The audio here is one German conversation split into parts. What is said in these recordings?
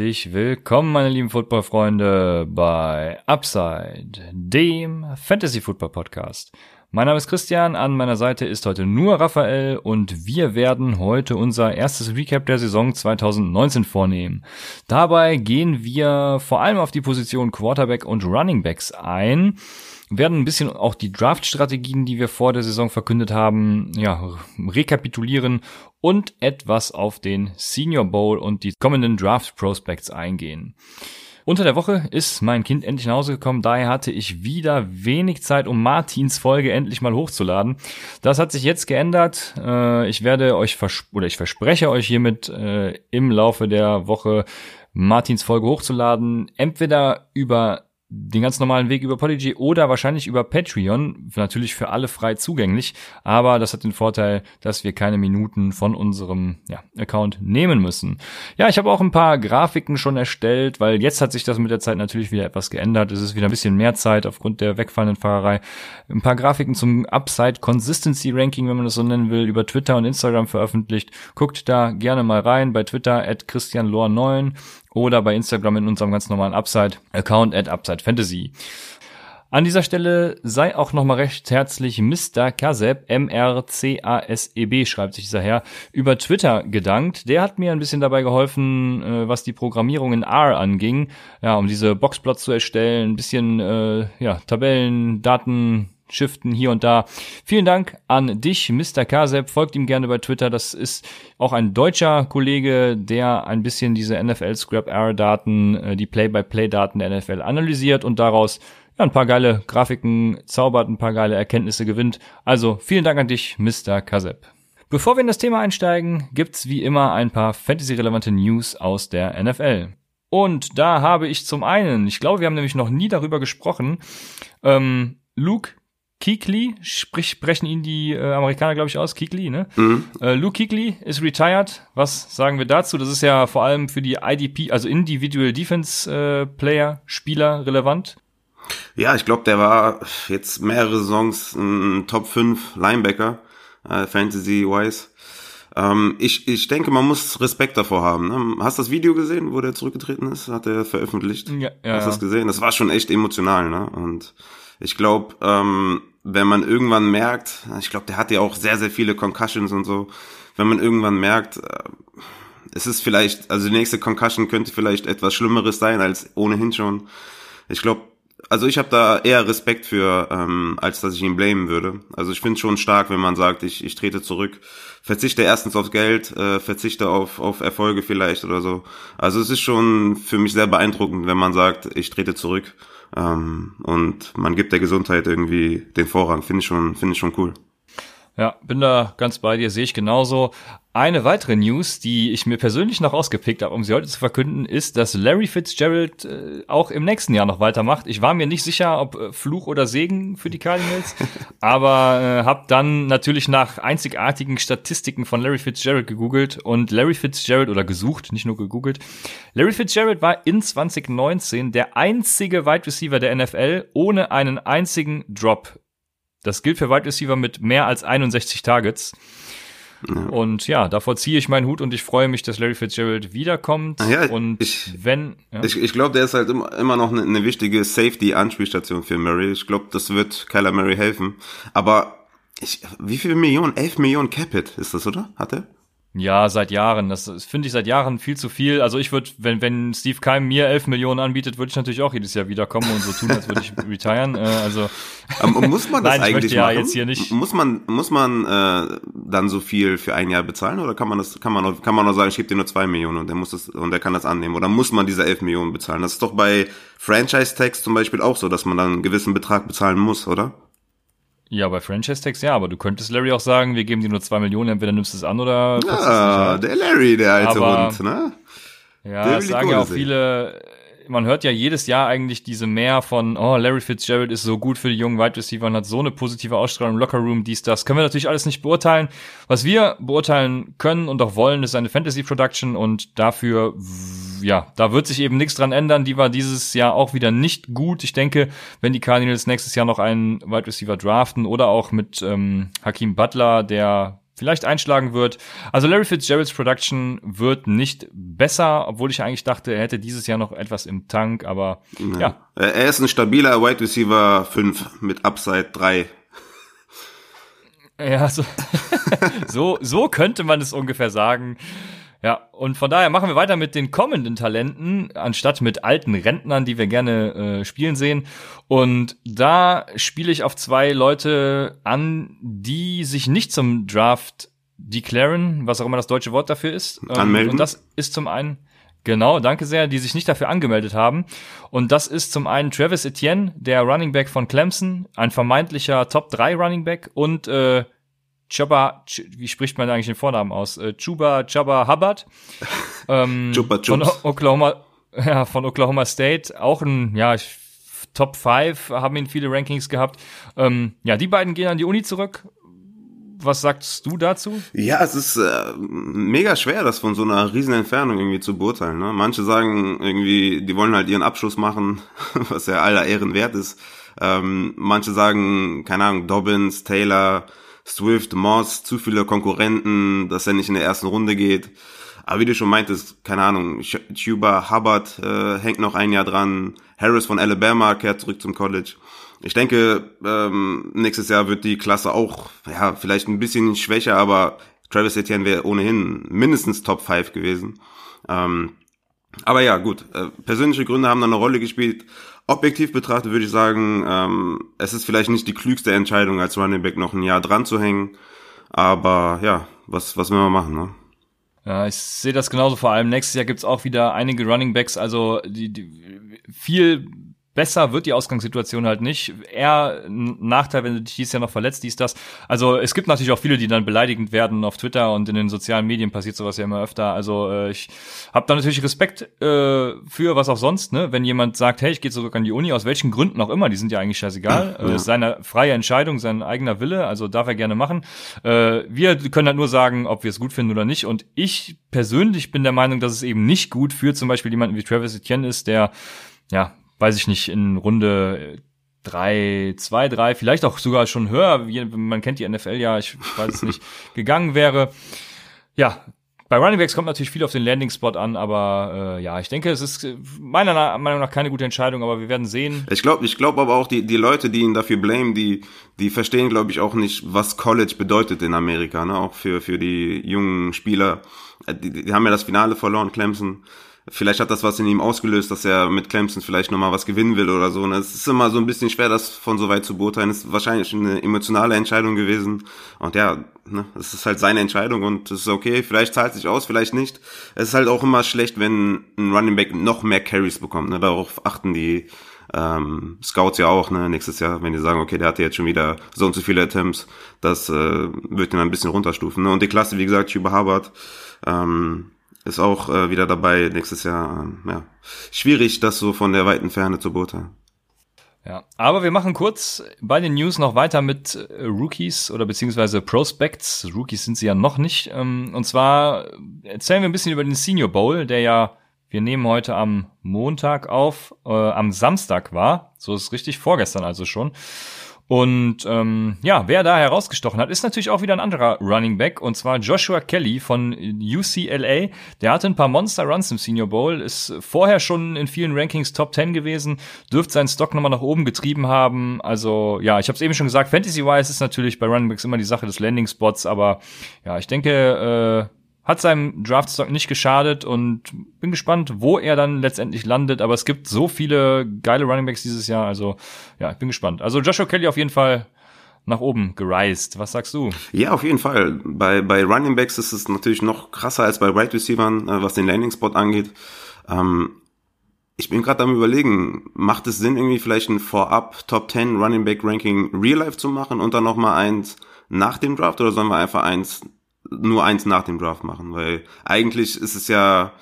Herzlich willkommen, meine lieben Football-Freunde, bei Upside, dem Fantasy-Football-Podcast. Mein Name ist Christian, an meiner Seite ist heute nur Raphael und wir werden heute unser erstes Recap der Saison 2019 vornehmen. Dabei gehen wir vor allem auf die Position Quarterback und Running Backs ein werden ein bisschen auch die Draft-Strategien, die wir vor der Saison verkündet haben, ja, rekapitulieren und etwas auf den Senior Bowl und die kommenden Draft Prospects eingehen. Unter der Woche ist mein Kind endlich nach Hause gekommen, daher hatte ich wieder wenig Zeit, um Martins Folge endlich mal hochzuladen. Das hat sich jetzt geändert. Äh, ich werde euch oder ich verspreche euch hiermit äh, im Laufe der Woche Martins Folge hochzuladen, entweder über den ganz normalen Weg über Podigy oder wahrscheinlich über Patreon, natürlich für alle frei zugänglich, aber das hat den Vorteil, dass wir keine Minuten von unserem ja, Account nehmen müssen. Ja, ich habe auch ein paar Grafiken schon erstellt, weil jetzt hat sich das mit der Zeit natürlich wieder etwas geändert. Es ist wieder ein bisschen mehr Zeit aufgrund der wegfallenden Fahrerei. Ein paar Grafiken zum Upside Consistency Ranking, wenn man das so nennen will, über Twitter und Instagram veröffentlicht. Guckt da gerne mal rein bei Twitter at christianlor9 oder bei Instagram in unserem ganz normalen Upside-Account at Upside Fantasy. An dieser Stelle sei auch nochmal recht herzlich Mr. Kaseb, M-R-C-A-S-E-B schreibt sich dieser Herr, über Twitter gedankt. Der hat mir ein bisschen dabei geholfen, äh, was die Programmierung in R anging, ja, um diese Boxplots zu erstellen, ein bisschen, äh, ja, Tabellen, Daten, shiften hier und da. Vielen Dank an dich, Mr. Kasep. Folgt ihm gerne bei Twitter. Das ist auch ein deutscher Kollege, der ein bisschen diese NFL Scrap Error Daten, äh, die Play-by-Play-Daten der NFL analysiert und daraus ja, ein paar geile Grafiken zaubert, ein paar geile Erkenntnisse gewinnt. Also vielen Dank an dich, Mr. Kasep. Bevor wir in das Thema einsteigen, gibt's wie immer ein paar fantasy-relevante News aus der NFL. Und da habe ich zum einen, ich glaube, wir haben nämlich noch nie darüber gesprochen, ähm, Luke Kikli, sprich, sprechen ihn die äh, Amerikaner, glaube ich, aus, Kikli, ne? Mhm. Äh, Luke Kikli ist retired. Was sagen wir dazu? Das ist ja vor allem für die IDP, also Individual Defense äh, Player, Spieler relevant. Ja, ich glaube, der war jetzt mehrere Saisons ein Top 5 Linebacker, äh, Fantasy-wise. Ähm, ich, ich denke, man muss Respekt davor haben. Ne? Hast du das Video gesehen, wo der zurückgetreten ist? Hat er veröffentlicht? Ja, ja. Hast du das gesehen? Das war schon echt emotional, ne? Und ich glaube, ähm, wenn man irgendwann merkt, ich glaube, der hat ja auch sehr, sehr viele Concussions und so, wenn man irgendwann merkt, äh, es ist vielleicht, also die nächste Concussion könnte vielleicht etwas Schlimmeres sein als ohnehin schon. Ich glaube, also ich habe da eher Respekt für, ähm, als dass ich ihn blamen würde. Also ich finde schon stark, wenn man sagt, ich, ich trete zurück, verzichte erstens aufs Geld, äh, verzichte auf, auf Erfolge vielleicht oder so. Also es ist schon für mich sehr beeindruckend, wenn man sagt, ich trete zurück. Ähm, und man gibt der Gesundheit irgendwie den Vorrang. Finde ich schon, finde ich schon cool. Ja, bin da ganz bei dir, sehe ich genauso. Eine weitere News, die ich mir persönlich noch ausgepickt habe, um sie heute zu verkünden, ist, dass Larry Fitzgerald äh, auch im nächsten Jahr noch weitermacht. Ich war mir nicht sicher, ob äh, Fluch oder Segen für die Cardinals, aber äh, habe dann natürlich nach einzigartigen Statistiken von Larry Fitzgerald gegoogelt und Larry Fitzgerald oder gesucht, nicht nur gegoogelt. Larry Fitzgerald war in 2019 der einzige Wide Receiver der NFL ohne einen einzigen Drop. Das gilt für Wide Receiver mit mehr als 61 Targets. Ja. Und ja, davor ziehe ich meinen Hut und ich freue mich, dass Larry Fitzgerald wiederkommt. Ja, und ich, wenn. Ja. Ich, ich glaube, der ist halt immer, immer noch eine, eine wichtige Safety-Anspielstation für Murray. Ich glaube, das wird Kyler Murray helfen. Aber ich, wie viele Millionen? 11 Millionen Capit ist das, oder? Hat er? Ja, seit Jahren. Das, finde ich seit Jahren viel zu viel. Also ich würde, wenn, wenn Steve Keim mir 11 Millionen anbietet, würde ich natürlich auch jedes Jahr wiederkommen und so tun, als würde ich retiren. Äh, also ähm, muss man das Nein, eigentlich ja machen? jetzt hier nicht. Muss man muss man äh, dann so viel für ein Jahr bezahlen oder kann man das kann man noch, kann man nur sagen, ich gebe dir nur zwei Millionen und der muss das und der kann das annehmen oder muss man diese 11 Millionen bezahlen? Das ist doch bei Franchise Tags zum Beispiel auch so, dass man dann einen gewissen Betrag bezahlen muss, oder? Ja, bei Franchise Tags ja, aber du könntest Larry auch sagen, wir geben dir nur zwei Millionen, entweder nimmst du es an oder. Ja, der Larry, der alte aber, Hund, ne? Ja, das sagen ja auch viele, man hört ja jedes Jahr eigentlich diese mehr von, oh, Larry Fitzgerald ist so gut für die jungen Wide Receiver und hat so eine positive Ausstrahlung im Lockerroom, dies, das. Können wir natürlich alles nicht beurteilen. Was wir beurteilen können und auch wollen, ist eine Fantasy Production und dafür, ja, da wird sich eben nichts dran ändern. Die war dieses Jahr auch wieder nicht gut. Ich denke, wenn die Cardinals nächstes Jahr noch einen Wide Receiver draften oder auch mit ähm, Hakim Butler, der vielleicht einschlagen wird. Also Larry Fitzgeralds Production wird nicht besser, obwohl ich eigentlich dachte, er hätte dieses Jahr noch etwas im Tank, aber ja. ja. Er ist ein stabiler Wide Receiver 5 mit Upside 3. Ja, so, so, so könnte man es ungefähr sagen. Ja, und von daher machen wir weiter mit den kommenden Talenten, anstatt mit alten Rentnern, die wir gerne äh, spielen sehen. Und da spiele ich auf zwei Leute an, die sich nicht zum Draft declaren, was auch immer das deutsche Wort dafür ist. Ähm, Anmelden. Und das ist zum einen, genau, danke sehr, die sich nicht dafür angemeldet haben. Und das ist zum einen Travis Etienne, der Running Back von Clemson, ein vermeintlicher Top 3 Running Back und äh, Chuba, wie spricht man eigentlich den Vornamen aus? Äh, Chuba Chuba Hubbard ähm, Chuba von Oklahoma, ja, von Oklahoma State, auch ein ja Top 5 haben ihn viele Rankings gehabt. Ähm, ja, die beiden gehen an die Uni zurück. Was sagst du dazu? Ja, es ist äh, mega schwer, das von so einer riesen Entfernung irgendwie zu beurteilen. Ne? Manche sagen irgendwie, die wollen halt ihren Abschluss machen, was ja aller Ehren wert ist. Ähm, manche sagen, keine Ahnung, Dobbins, Taylor, Swift, Moss, zu viele Konkurrenten, dass er nicht in der ersten Runde geht. Aber wie du schon meintest, keine Ahnung, Chuba Hubbard äh, hängt noch ein Jahr dran, Harris von Alabama kehrt zurück zum College. Ich denke, ähm, nächstes Jahr wird die Klasse auch, ja, vielleicht ein bisschen schwächer, aber Travis Etienne wäre ohnehin mindestens Top 5 gewesen. Ähm, aber ja, gut, äh, persönliche Gründe haben da eine Rolle gespielt objektiv betrachtet würde ich sagen, ähm, es ist vielleicht nicht die klügste Entscheidung, als Running Back noch ein Jahr dran zu hängen. Aber ja, was, was will man machen, ne? Ja, ich sehe das genauso. Vor allem nächstes Jahr gibt's auch wieder einige Running Backs, also die, die viel besser wird die Ausgangssituation halt nicht. Eher ein Nachteil, wenn du dich dieses Jahr noch verletzt, dies, das. Also es gibt natürlich auch viele, die dann beleidigend werden auf Twitter und in den sozialen Medien passiert sowas ja immer öfter. Also äh, ich habe da natürlich Respekt äh, für was auch sonst, ne? Wenn jemand sagt, hey, ich gehe zurück an die Uni, aus welchen Gründen auch immer, die sind ja eigentlich scheißegal. Ja. Äh, ist seine freie Entscheidung, sein eigener Wille, also darf er gerne machen. Äh, wir können halt nur sagen, ob wir es gut finden oder nicht. Und ich persönlich bin der Meinung, dass es eben nicht gut für zum Beispiel jemanden wie Travis Etienne ist, der ja, weiß ich nicht, in Runde drei, zwei, drei, vielleicht auch sogar schon höher, man kennt die NFL ja, ich weiß es nicht, gegangen wäre. Ja, bei Running Backs kommt natürlich viel auf den Landing Spot an, aber äh, ja, ich denke, es ist meiner Meinung nach keine gute Entscheidung, aber wir werden sehen. Ich glaube, ich glaube aber auch die die Leute, die ihn dafür blamen, die die verstehen, glaube ich, auch nicht, was College bedeutet in Amerika, ne? Auch für für die jungen Spieler. Äh, die, die haben ja das Finale verloren, Clemson. Vielleicht hat das was in ihm ausgelöst, dass er mit Clemson vielleicht nochmal was gewinnen will oder so. Und es ist immer so ein bisschen schwer, das von so weit zu beurteilen. Es ist wahrscheinlich eine emotionale Entscheidung gewesen. Und ja, ne, es ist halt seine Entscheidung und es ist okay. Vielleicht zahlt sich aus, vielleicht nicht. Es ist halt auch immer schlecht, wenn ein Running Back noch mehr Carries bekommt. Ne? Darauf achten die ähm, Scouts ja auch, ne, nächstes Jahr, wenn die sagen, okay, der hatte jetzt schon wieder so und so viele Attempts, das äh, wird ihn ein bisschen runterstufen. Ne? Und die Klasse, wie gesagt, über Harvard, ähm, ist auch äh, wieder dabei nächstes Jahr. Ähm, ja, schwierig, das so von der weiten Ferne zu beurteilen. Ja, aber wir machen kurz bei den News noch weiter mit äh, Rookies oder beziehungsweise Prospects. Rookies sind sie ja noch nicht. Ähm, und zwar erzählen wir ein bisschen über den Senior Bowl, der ja, wir nehmen heute am Montag auf, äh, am Samstag war. So ist richtig, vorgestern also schon. Und ähm, ja, wer da herausgestochen hat, ist natürlich auch wieder ein anderer Running Back und zwar Joshua Kelly von UCLA. Der hatte ein paar Monster Runs im Senior Bowl, ist vorher schon in vielen Rankings Top 10 gewesen, dürfte seinen Stock nochmal nach oben getrieben haben. Also ja, ich habe es eben schon gesagt, Fantasy-wise ist natürlich bei Running Backs immer die Sache des Landing Spots, aber ja, ich denke, äh, hat seinem Draftstock nicht geschadet und bin gespannt, wo er dann letztendlich landet. Aber es gibt so viele geile Runningbacks dieses Jahr. Also ja, ich bin gespannt. Also Joshua Kelly auf jeden Fall nach oben gereist. Was sagst du? Ja, auf jeden Fall. Bei, bei Running Backs ist es natürlich noch krasser als bei Wide Receivern, äh, was den Landing Spot angeht. Ähm, ich bin gerade am überlegen, macht es Sinn, irgendwie vielleicht ein Vorab Top 10 Running Back Ranking Real Life zu machen und dann nochmal eins nach dem Draft oder sollen wir einfach eins nur eins nach dem Draft machen, weil eigentlich ist es ja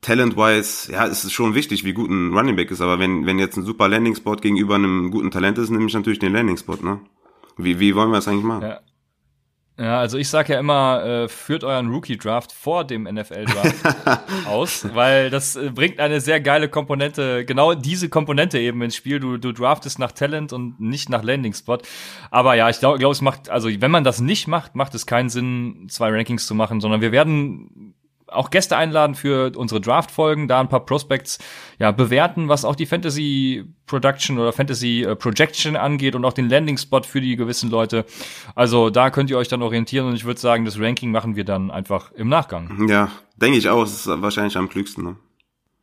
talent-wise, ja, es ist schon wichtig, wie gut ein Running Back ist, aber wenn, wenn jetzt ein super Landing-Spot gegenüber einem guten Talent ist, nehme ich natürlich den Landing-Spot, ne? Wie, wie wollen wir das eigentlich machen? Ja. Ja, also ich sage ja immer, äh, führt euren Rookie-Draft vor dem NFL-Draft aus, weil das äh, bringt eine sehr geile Komponente, genau diese Komponente eben ins Spiel. Du, du draftest nach Talent und nicht nach Landing-Spot. Aber ja, ich glaube, glaub, es macht, also wenn man das nicht macht, macht es keinen Sinn, zwei Rankings zu machen, sondern wir werden auch Gäste einladen für unsere Draft-Folgen, da ein paar Prospects ja, bewerten, was auch die Fantasy Production oder Fantasy äh, Projection angeht und auch den Landing Spot für die gewissen Leute. Also da könnt ihr euch dann orientieren und ich würde sagen, das Ranking machen wir dann einfach im Nachgang. Ja, denke ich auch. Es ist wahrscheinlich am klügsten, ne?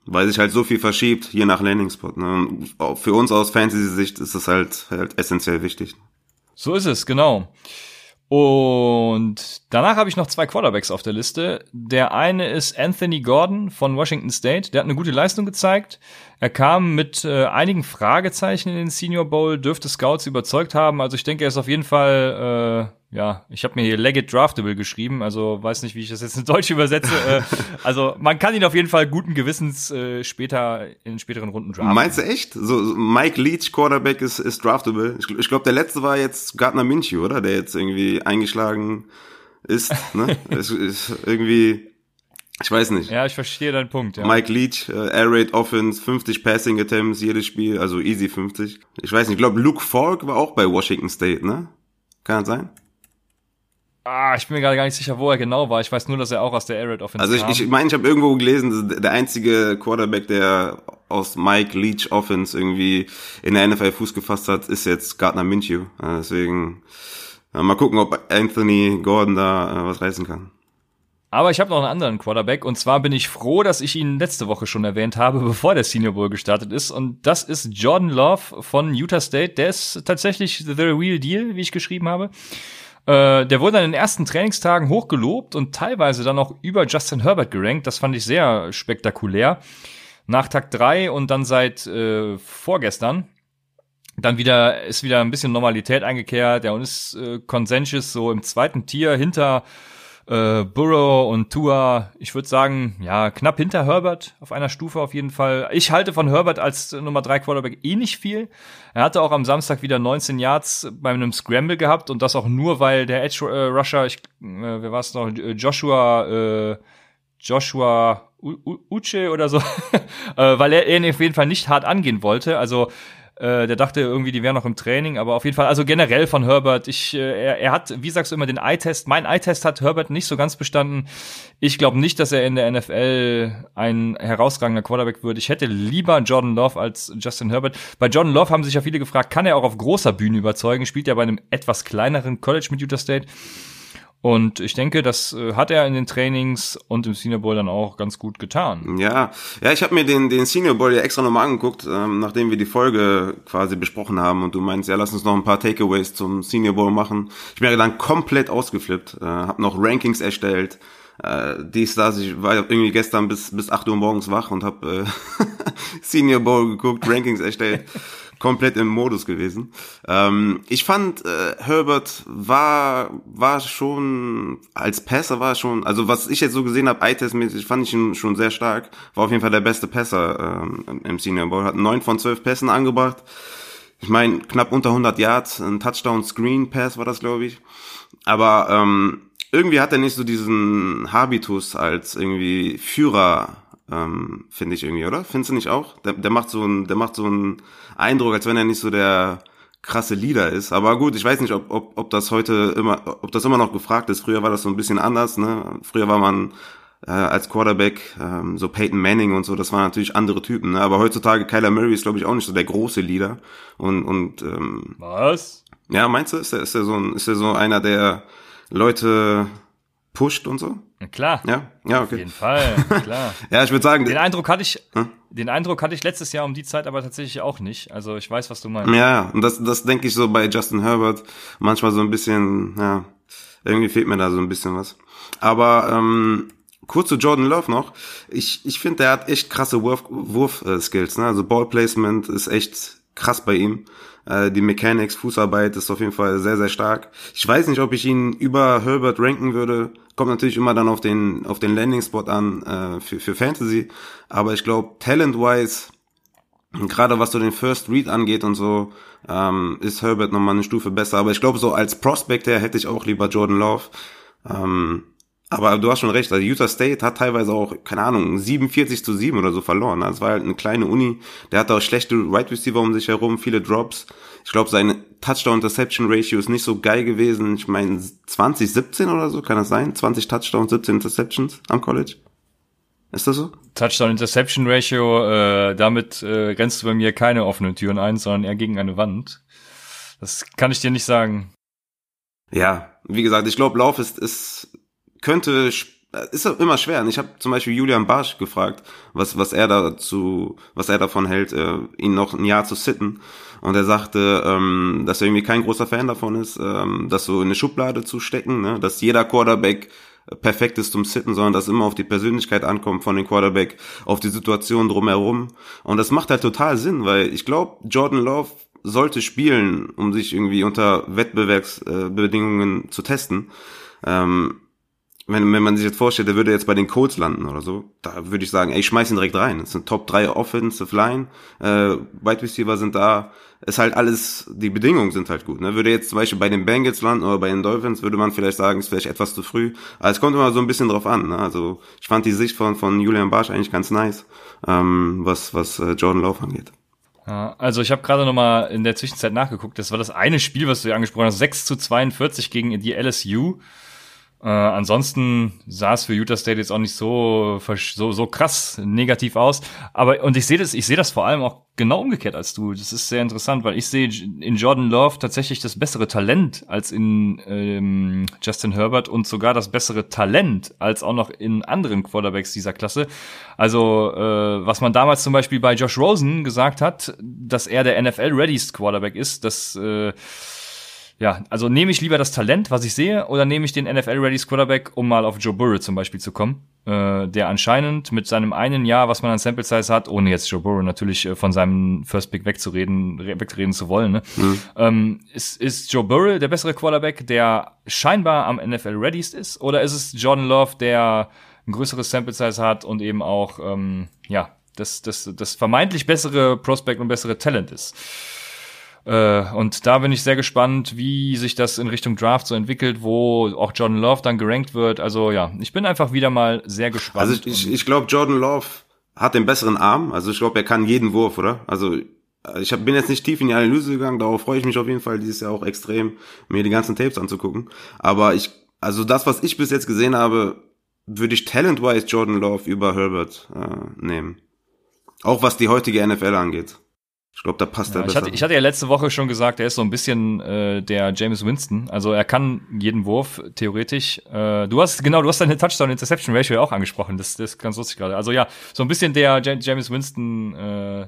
Weil sich halt so viel verschiebt, je nach Landing Spot. Ne? Für uns aus Fantasy-Sicht ist das halt, halt essentiell wichtig. So ist es, genau. Und danach habe ich noch zwei Quarterbacks auf der Liste. Der eine ist Anthony Gordon von Washington State. Der hat eine gute Leistung gezeigt. Er kam mit äh, einigen Fragezeichen in den Senior Bowl, dürfte Scouts überzeugt haben. Also ich denke, er ist auf jeden Fall, äh, ja, ich habe mir hier Legit Draftable geschrieben, also weiß nicht, wie ich das jetzt in Deutsch übersetze. äh, also man kann ihn auf jeden Fall guten Gewissens äh, später in späteren Runden draften. Meinst du echt? So Mike Leach Quarterback ist, ist draftable. Ich, ich glaube, der letzte war jetzt Gardner Minshew, oder? Der jetzt irgendwie eingeschlagen ist. Ne? ist, ist irgendwie ich weiß nicht. Ja, ich verstehe deinen Punkt. Ja. Mike Leach, äh, Air Raid Offense, 50 Passing Attempts jedes Spiel, also easy 50. Ich weiß nicht, ich glaube Luke Falk war auch bei Washington State, ne? Kann das sein? Ah, ich bin mir gerade gar nicht sicher, wo er genau war. Ich weiß nur, dass er auch aus der Air Raid Offense Also ich meine, ich, mein, ich habe irgendwo gelesen, der einzige Quarterback, der aus Mike Leach Offense irgendwie in der NFL Fuß gefasst hat, ist jetzt Gardner Minshew. Äh, deswegen äh, mal gucken, ob Anthony Gordon da äh, was reißen kann. Aber ich habe noch einen anderen Quarterback und zwar bin ich froh, dass ich ihn letzte Woche schon erwähnt habe, bevor der Senior Bowl gestartet ist. Und das ist Jordan Love von Utah State. Der ist tatsächlich the real deal, wie ich geschrieben habe. Äh, der wurde an den ersten Trainingstagen hochgelobt und teilweise dann auch über Justin Herbert gerankt. Das fand ich sehr spektakulär. Nach Tag drei und dann seit äh, vorgestern dann wieder ist wieder ein bisschen Normalität eingekehrt. Der ist äh, Consensus so im zweiten Tier hinter äh, Burrow und Tua, ich würde sagen, ja, knapp hinter Herbert auf einer Stufe auf jeden Fall. Ich halte von Herbert als Nummer 3 Quarterback eh nicht viel. Er hatte auch am Samstag wieder 19 Yards bei einem Scramble gehabt und das auch nur, weil der Edge äh, Rusher, ich, äh, wer war es noch, Joshua, äh, Joshua U Uche oder so, äh, weil er ihn auf jeden Fall nicht hart angehen wollte. Also äh, der dachte irgendwie, die wären noch im Training, aber auf jeden Fall, also generell von Herbert, ich, äh, er, er hat, wie sagst du immer, den Eye-Test. Mein Eye-Test hat Herbert nicht so ganz bestanden. Ich glaube nicht, dass er in der NFL ein herausragender Quarterback wird. Ich hätte lieber Jordan Love als Justin Herbert. Bei Jordan Love haben sich ja viele gefragt, kann er auch auf großer Bühne überzeugen? Spielt ja bei einem etwas kleineren College mit Utah State. Und ich denke, das äh, hat er in den Trainings und im Senior Bowl dann auch ganz gut getan. Ja, ja, ich habe mir den, den Senior Bowl ja extra nochmal angeguckt, ähm, nachdem wir die Folge quasi besprochen haben und du meinst, ja, lass uns noch ein paar Takeaways zum Senior Bowl machen. Ich ja dann komplett ausgeflippt, äh, habe noch Rankings erstellt, äh, dies, das, ich war irgendwie gestern bis, bis 8 Uhr morgens wach und habe äh, Senior Bowl geguckt, Rankings erstellt komplett im Modus gewesen. Ähm, ich fand, äh, Herbert war, war schon, als Passer war schon, also was ich jetzt so gesehen habe, eye-test-mäßig, fand ich ihn schon sehr stark. War auf jeden Fall der beste Passer ähm, im Senior Bowl. Hat neun von zwölf Pässen angebracht. Ich meine, knapp unter 100 Yards, ein Touchdown-Screen-Pass war das, glaube ich. Aber ähm, irgendwie hat er nicht so diesen Habitus als irgendwie Führer ähm, finde ich irgendwie, oder? Findest du nicht auch? Der, der macht so ein, der macht so einen Eindruck, als wenn er nicht so der krasse Leader ist. Aber gut, ich weiß nicht, ob, ob, ob das heute immer, ob das immer noch gefragt ist. Früher war das so ein bisschen anders, ne? Früher war man äh, als Quarterback, ähm, so Peyton Manning und so, das waren natürlich andere Typen, ne? Aber heutzutage Kyler Murray ist, glaube ich, auch nicht so der große Leader. Und, und ähm, Was? Ja, meinst du, ist er, ist er so ein, ist er so einer, der Leute pusht und so? Na klar. Ja, ja, okay. Auf jeden Fall, klar. ja, ich würde sagen. Den Eindruck hatte ich, hm? den Eindruck hatte ich letztes Jahr um die Zeit aber tatsächlich auch nicht. Also ich weiß, was du meinst. Ja, und das, das denke ich so bei Justin Herbert. Manchmal so ein bisschen, ja, irgendwie fehlt mir da so ein bisschen was. Aber ähm, kurz zu Jordan Love noch. Ich, ich finde, der hat echt krasse Wurf-Skills. Wurf, äh, ne? Also Ballplacement ist echt krass bei ihm. Äh, die Mechanics, Fußarbeit ist auf jeden Fall sehr, sehr stark. Ich weiß nicht, ob ich ihn über Herbert ranken würde. Kommt natürlich immer dann auf den, auf den Landing-Spot an äh, für, für Fantasy. Aber ich glaube, talent-wise gerade was so den First Read angeht und so, ähm, ist Herbert nochmal eine Stufe besser. Aber ich glaube, so als Prospect her hätte ich auch lieber Jordan Love. Ähm, aber du hast schon recht, also Utah State hat teilweise auch, keine Ahnung, 47 zu 7 oder so verloren. Das war halt eine kleine Uni. Der hatte auch schlechte Right Receiver um sich herum, viele Drops. Ich glaube, seine Touchdown-Interception-Ratio ist nicht so geil gewesen. Ich meine, 2017 oder so, kann das sein? 20 Touchdowns, 17 Interceptions am College? Ist das so? Touchdown-Interception-Ratio, äh, damit äh, grenzt du bei mir keine offenen Türen ein, sondern eher gegen eine Wand. Das kann ich dir nicht sagen. Ja, wie gesagt, ich glaube, Lauf ist, ist könnte ist immer schwer. Ich habe zum Beispiel Julian Barsch gefragt, was was er dazu, was er davon hält, äh, ihn noch ein Jahr zu sitten. Und er sagte, ähm, dass er irgendwie kein großer Fan davon ist, ähm, das so in eine Schublade zu stecken, ne? dass jeder Quarterback perfekt ist zum Sitten, sondern dass immer auf die Persönlichkeit ankommt von dem Quarterback, auf die Situation drumherum. Und das macht halt total Sinn, weil ich glaube, Jordan Love sollte spielen, um sich irgendwie unter Wettbewerbsbedingungen äh, zu testen. Ähm, wenn, wenn man sich jetzt vorstellt, der würde jetzt bei den Colts landen oder so, da würde ich sagen, ey, ich schmeiß ihn direkt rein. Das sind Top 3 Offensive Line, äh, Wide Receiver sind da, ist halt alles, die Bedingungen sind halt gut. Ne? Würde jetzt zum Beispiel bei den Bengals landen oder bei den Dolphins, würde man vielleicht sagen, ist vielleicht etwas zu früh. Aber es kommt immer so ein bisschen drauf an. Ne? Also ich fand die Sicht von, von Julian Barsch eigentlich ganz nice, ähm, was, was äh, Jordan Love angeht. Also ich habe gerade noch mal in der Zwischenzeit nachgeguckt. Das war das eine Spiel, was du ja angesprochen hast, 6 zu 42 gegen die LSU. Äh, ansonsten sah es für Utah State jetzt auch nicht so, so, so krass negativ aus. Aber, und ich sehe das, ich sehe das vor allem auch genau umgekehrt als du. Das ist sehr interessant, weil ich sehe in Jordan Love tatsächlich das bessere Talent als in ähm, Justin Herbert und sogar das bessere Talent als auch noch in anderen Quarterbacks dieser Klasse. Also, äh, was man damals zum Beispiel bei Josh Rosen gesagt hat, dass er der NFL-readiest Quarterback ist, das, äh, ja, also nehme ich lieber das Talent, was ich sehe, oder nehme ich den NFL-Ready Quarterback, um mal auf Joe Burrow zum Beispiel zu kommen, äh, der anscheinend mit seinem einen Jahr, was man an Sample Size hat, ohne jetzt Joe Burrow natürlich äh, von seinem First Pick wegzureden, wegreden zu wollen, ne? Mhm. Ähm, ist, ist Joe Burrow der bessere Quarterback, der scheinbar am NFL-Readiest ist, oder ist es Jordan Love, der ein größeres Sample Size hat und eben auch, ähm, ja, das, das, das vermeintlich bessere Prospect und bessere Talent ist? Äh, und da bin ich sehr gespannt, wie sich das in Richtung Draft so entwickelt, wo auch Jordan Love dann gerankt wird. Also ja, ich bin einfach wieder mal sehr gespannt. Also ich, ich, glaube, Jordan Love hat den besseren Arm. Also ich glaube, er kann jeden Wurf, oder? Also ich hab, bin jetzt nicht tief in die Analyse gegangen, darauf freue ich mich auf jeden Fall dieses Jahr auch extrem, mir die ganzen Tapes anzugucken. Aber ich, also das, was ich bis jetzt gesehen habe, würde ich talent-wise Jordan Love über Herbert äh, nehmen. Auch was die heutige NFL angeht. Ich glaube, da passt ja, er besser. Ich hatte, ich hatte ja letzte Woche schon gesagt, er ist so ein bisschen äh, der James Winston. Also er kann jeden Wurf, theoretisch. Äh, du hast, genau, du hast deine Touchdown-Interception-Ratio ja auch angesprochen. Das, das ist ganz lustig gerade. Also ja, so ein bisschen der James Winston äh,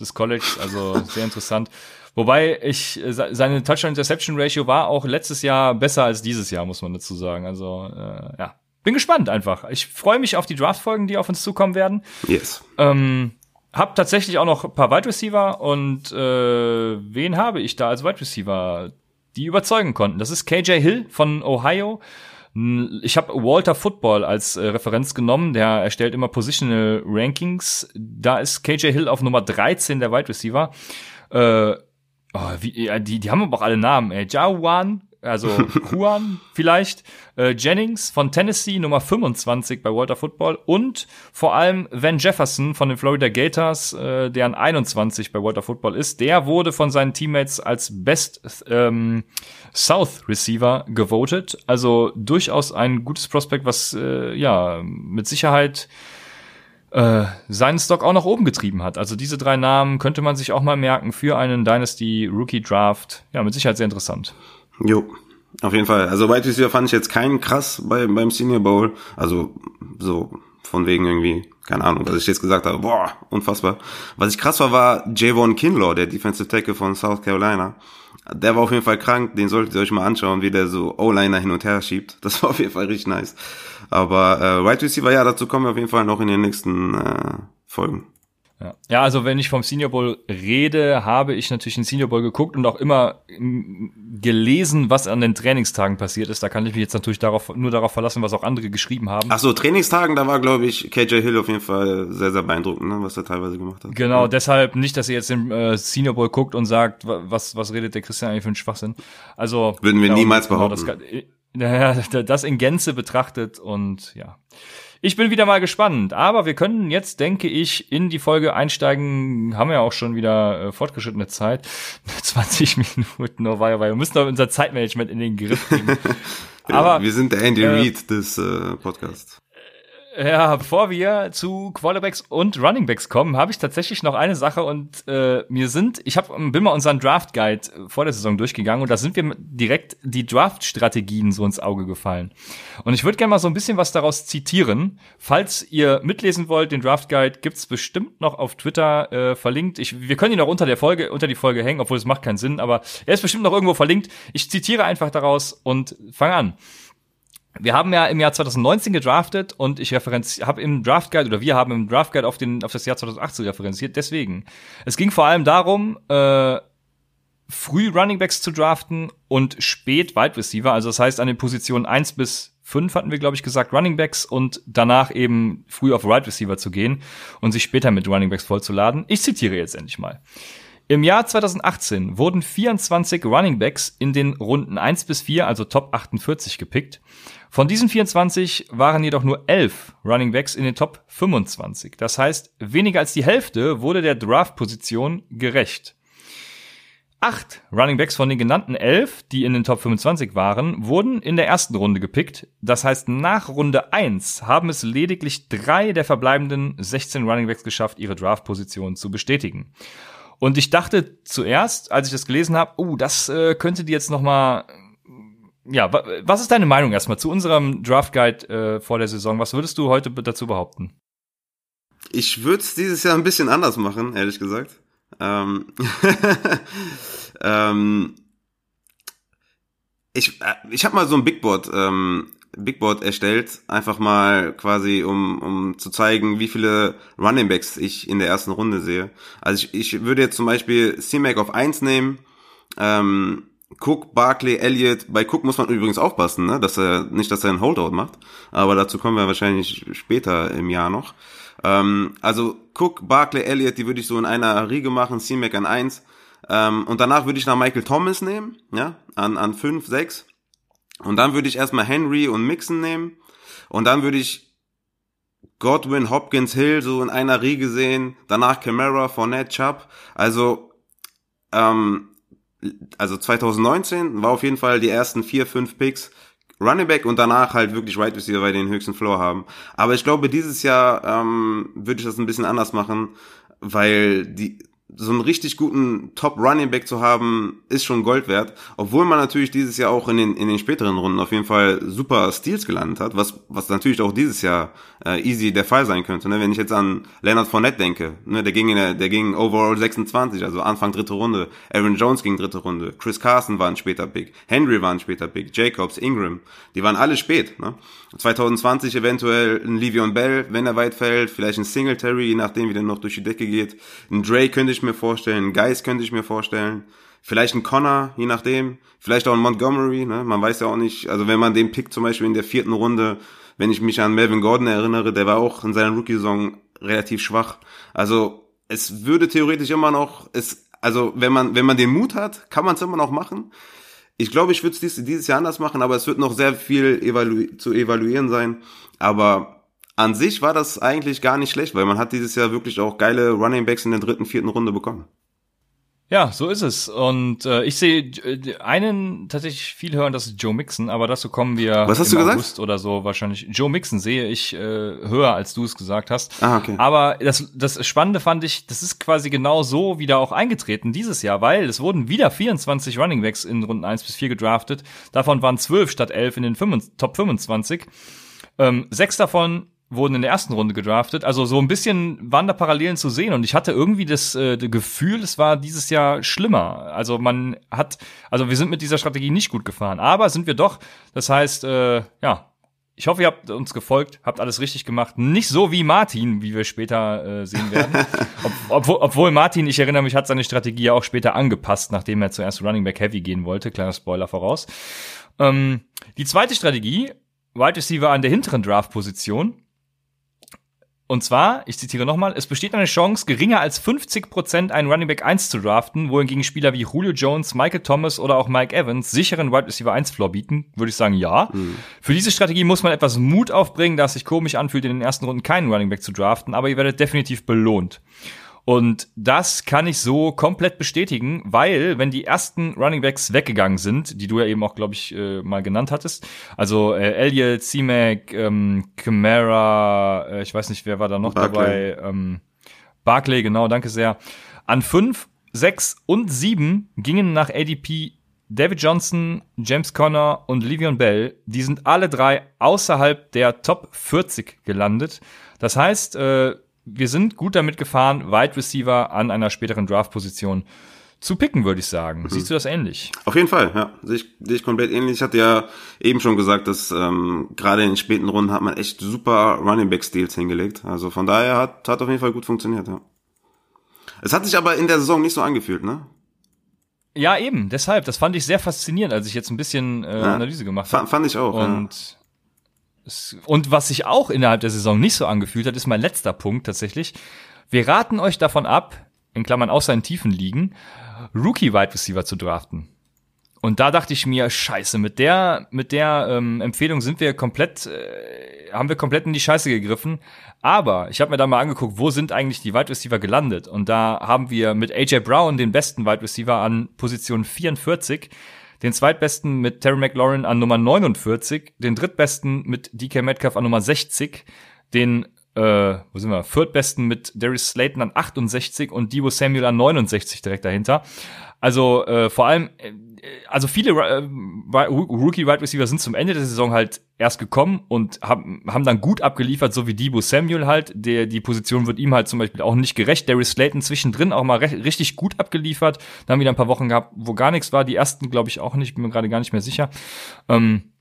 des College. Also sehr interessant. Wobei ich, seine Touchdown-Interception-Ratio war auch letztes Jahr besser als dieses Jahr, muss man dazu sagen. Also äh, ja, bin gespannt einfach. Ich freue mich auf die Draft-Folgen, die auf uns zukommen werden. Yes. Ähm, hab tatsächlich auch noch ein paar Wide Receiver und äh, wen habe ich da als Wide Receiver, die überzeugen konnten? Das ist KJ Hill von Ohio. Ich habe Walter Football als äh, Referenz genommen, der erstellt immer Positional Rankings. Da ist KJ Hill auf Nummer 13 der Wide Receiver. Äh, oh, wie, die, die haben aber auch alle Namen. Ey. Jawan also Juan vielleicht, äh, Jennings von Tennessee, Nummer 25 bei Walter Football und vor allem Van Jefferson von den Florida Gators, äh, der an 21 bei Walter Football ist. Der wurde von seinen Teammates als Best ähm, South Receiver gewotet. Also durchaus ein gutes Prospekt, was äh, ja mit Sicherheit äh, seinen Stock auch nach oben getrieben hat. Also diese drei Namen könnte man sich auch mal merken für einen Dynasty Rookie Draft. Ja, mit Sicherheit sehr interessant. Jo, auf jeden Fall. Also Wide Receiver fand ich jetzt keinen krass bei, beim Senior Bowl. Also so von wegen irgendwie, keine Ahnung, was ich jetzt gesagt habe, boah, unfassbar. Was ich krass war, war Javon Kinlaw, der Defensive Tackle von South Carolina. Der war auf jeden Fall krank, den solltet ihr euch mal anschauen, wie der so O-Liner hin und her schiebt. Das war auf jeden Fall richtig nice. Aber äh, Wide Receiver, ja, dazu kommen wir auf jeden Fall noch in den nächsten äh, Folgen. Ja. ja, also wenn ich vom Senior Bowl rede, habe ich natürlich den Senior Bowl geguckt und auch immer gelesen, was an den Trainingstagen passiert ist. Da kann ich mich jetzt natürlich darauf, nur darauf verlassen, was auch andere geschrieben haben. Ach so, Trainingstagen, da war, glaube ich, KJ Hill auf jeden Fall sehr, sehr beeindruckend, ne, was er teilweise gemacht hat. Genau, ja. deshalb nicht, dass ihr jetzt den äh, Senior Bowl guckt und sagt, was, was redet der Christian eigentlich für einen Schwachsinn. Also Würden wir genau, niemals behaupten. Genau, das, das in Gänze betrachtet und ja. Ich bin wieder mal gespannt, aber wir können jetzt, denke ich, in die Folge einsteigen. Haben wir ja auch schon wieder äh, fortgeschrittene Zeit. 20 Minuten, oh wei, oh wei. Wir müssen doch unser Zeitmanagement in den Griff kriegen. aber wir sind der Andy äh, Reid des äh, Podcasts. Ja, bevor wir zu Quarterbacks und Runningbacks kommen, habe ich tatsächlich noch eine Sache und äh, mir sind, ich hab, bin mal unseren Draft Guide vor der Saison durchgegangen und da sind wir direkt die Draft-Strategien so ins Auge gefallen. Und ich würde gerne mal so ein bisschen was daraus zitieren. Falls ihr mitlesen wollt, den Draft Guide gibt's bestimmt noch auf Twitter äh, verlinkt. Ich, wir können ihn auch unter der Folge, unter die Folge hängen, obwohl es macht keinen Sinn, aber er ist bestimmt noch irgendwo verlinkt. Ich zitiere einfach daraus und fange an wir haben ja im Jahr 2019 gedraftet und ich habe im Draft Guide oder wir haben im Draft Guide auf den auf das Jahr 2018 referenziert. Deswegen, es ging vor allem darum, äh, früh Running Backs zu draften und spät Wide Receiver. Also das heißt an den Positionen eins bis fünf hatten wir glaube ich gesagt Running Backs und danach eben früh auf Wide Receiver zu gehen und sich später mit Running Backs vollzuladen. Ich zitiere jetzt endlich mal. Im Jahr 2018 wurden 24 Running Backs in den Runden 1 bis 4, also Top 48 gepickt. Von diesen 24 waren jedoch nur 11 Running Backs in den Top 25. Das heißt, weniger als die Hälfte wurde der Draft-Position gerecht. Acht Running Backs von den genannten elf, die in den Top 25 waren, wurden in der ersten Runde gepickt. Das heißt, nach Runde 1 haben es lediglich drei der verbleibenden 16 Running Backs geschafft, ihre Draft-Position zu bestätigen. Und ich dachte zuerst, als ich das gelesen habe, oh, das äh, könnte die jetzt noch mal ja, was ist deine Meinung erstmal zu unserem Draft Guide äh, vor der Saison? Was würdest du heute dazu behaupten? Ich würde es dieses Jahr ein bisschen anders machen, ehrlich gesagt. Ähm, ähm, ich äh, ich habe mal so ein Big Board, ähm, Big Board erstellt, einfach mal quasi, um, um zu zeigen, wie viele Running Backs ich in der ersten Runde sehe. Also ich, ich würde jetzt zum Beispiel C-Mac auf 1 nehmen, ähm, Cook, Barkley, Elliott. Bei Cook muss man übrigens aufpassen, ne? dass er nicht, dass er einen Holdout macht. Aber dazu kommen wir wahrscheinlich später im Jahr noch. Ähm, also Cook, Barkley, Elliott, die würde ich so in einer Riege machen. C-Mac an eins. Ähm, und danach würde ich nach Michael Thomas nehmen, ja, an an fünf, sechs. Und dann würde ich erstmal Henry und Mixon nehmen. Und dann würde ich Godwin, Hopkins, Hill so in einer Riege sehen. Danach Camara, Fournette, Chubb. Also ähm, also 2019 war auf jeden Fall die ersten vier, fünf Picks Running Back und danach halt wirklich Right Receiver, weil die den höchsten Floor haben. Aber ich glaube, dieses Jahr ähm, würde ich das ein bisschen anders machen, weil die so einen richtig guten Top Running Back zu haben, ist schon Gold wert. Obwohl man natürlich dieses Jahr auch in den, in den späteren Runden auf jeden Fall super Steals gelandet hat, was, was natürlich auch dieses Jahr äh, easy der Fall sein könnte. Ne? Wenn ich jetzt an Leonard Fournette denke, ne? der ging in der, der ging overall 26, also Anfang dritte Runde. Aaron Jones ging dritte Runde. Chris Carson war ein später Big. Henry war ein später Big. Jacobs, Ingram, die waren alle spät. Ne? 2020 eventuell ein Livion Bell, wenn er weit fällt, vielleicht ein Singletary, je nachdem, wie der noch durch die Decke geht. Ein Dre könnte ich mir vorstellen, ein Geist könnte ich mir vorstellen. Vielleicht ein Connor, je nachdem. Vielleicht auch ein Montgomery, ne? Man weiß ja auch nicht, also wenn man den pickt zum Beispiel in der vierten Runde, wenn ich mich an Melvin Gordon erinnere, der war auch in seiner Rookie-Saison relativ schwach. Also es würde theoretisch immer noch, es, also wenn man, wenn man den Mut hat, kann man es immer noch machen. Ich glaube, ich würde es dieses, dieses Jahr anders machen, aber es wird noch sehr viel evalu zu evaluieren sein. Aber an sich war das eigentlich gar nicht schlecht, weil man hat dieses Jahr wirklich auch geile Running Backs in der dritten, vierten Runde bekommen. Ja, so ist es. Und äh, ich sehe äh, einen tatsächlich viel hören, das ist Joe Mixon, aber dazu kommen wir Was hast im du gesagt? August oder so wahrscheinlich. Joe Mixon sehe ich äh, höher, als du es gesagt hast. Ah, okay. Aber das, das Spannende fand ich, das ist quasi genau so wieder auch eingetreten dieses Jahr, weil es wurden wieder 24 Running Backs in Runden 1 bis 4 gedraftet. Davon waren 12 statt 11 in den 5, Top 25. Ähm, sechs davon wurden in der ersten Runde gedraftet. Also so ein bisschen waren da Parallelen zu sehen und ich hatte irgendwie das, äh, das Gefühl, es war dieses Jahr schlimmer. Also man hat, also wir sind mit dieser Strategie nicht gut gefahren, aber sind wir doch. Das heißt, äh, ja, Ich hoffe, ihr habt uns gefolgt, habt alles richtig gemacht. Nicht so wie Martin, wie wir später äh, sehen werden. Ob, obwohl, obwohl Martin, ich erinnere mich, hat seine Strategie ja auch später angepasst, nachdem er zuerst Running Back Heavy gehen wollte. Kleiner Spoiler voraus. Ähm, die zweite Strategie, Wide Receiver an der hinteren Draft-Position. Und zwar, ich zitiere nochmal, es besteht eine Chance, geringer als 50% einen Running Back 1 zu draften, wohingegen Spieler wie Julio Jones, Michael Thomas oder auch Mike Evans sicheren Wide Receiver 1 Floor bieten, würde ich sagen, ja. Mhm. Für diese Strategie muss man etwas Mut aufbringen, da es sich komisch anfühlt, in den ersten Runden keinen Running Back zu draften, aber ihr werdet definitiv belohnt. Und das kann ich so komplett bestätigen, weil wenn die ersten Running Backs weggegangen sind, die du ja eben auch, glaube ich, äh, mal genannt hattest, also äh, Elliott, C-Mac, ähm, Camara, äh, ich weiß nicht, wer war da noch Barclay. dabei, ähm, Barclay, genau, danke sehr. An fünf, sechs und sieben gingen nach ADP David Johnson, James Conner und Livion Bell. Die sind alle drei außerhalb der Top 40 gelandet. Das heißt, äh, wir sind gut damit gefahren, Wide Receiver an einer späteren Draft-Position zu picken, würde ich sagen. Mhm. Siehst du das ähnlich? Auf jeden Fall, ja. Sehe ich, sehe ich komplett ähnlich. Ich hatte ja eben schon gesagt, dass ähm, gerade in den späten Runden hat man echt super Running Back Steals hingelegt. Also von daher hat, hat auf jeden Fall gut funktioniert, ja. Es hat sich aber in der Saison nicht so angefühlt, ne? Ja, eben, deshalb. Das fand ich sehr faszinierend, als ich jetzt ein bisschen äh, ja, Analyse gemacht habe. Fand ich auch. Und ja und was sich auch innerhalb der Saison nicht so angefühlt hat, ist mein letzter Punkt tatsächlich. Wir raten euch davon ab, in Klammern aus seinen Tiefen liegen, Rookie Wide Receiver zu draften. Und da dachte ich mir, scheiße, mit der, mit der ähm, Empfehlung sind wir komplett, äh, haben wir komplett in die Scheiße gegriffen. Aber ich habe mir da mal angeguckt, wo sind eigentlich die Wide Receiver gelandet? Und da haben wir mit AJ Brown den besten Wide Receiver an Position 44 den zweitbesten mit Terry McLaurin an Nummer 49, den drittbesten mit DK Metcalf an Nummer 60, den äh, wo sind wir? Viertbesten mit Darius Slayton an 68 und Debo Samuel an 69 direkt dahinter. Also äh, vor allem, äh, also viele äh, Rookie Wide Receiver sind zum Ende der Saison halt erst gekommen und haben, haben dann gut abgeliefert, so wie Debo Samuel halt. Der, die Position wird ihm halt zum Beispiel auch nicht gerecht. Darius Slayton zwischendrin auch mal richtig gut abgeliefert. Dann wieder ein paar Wochen gehabt, wo gar nichts war. Die ersten glaube ich auch nicht, bin mir gerade gar nicht mehr sicher. Ähm,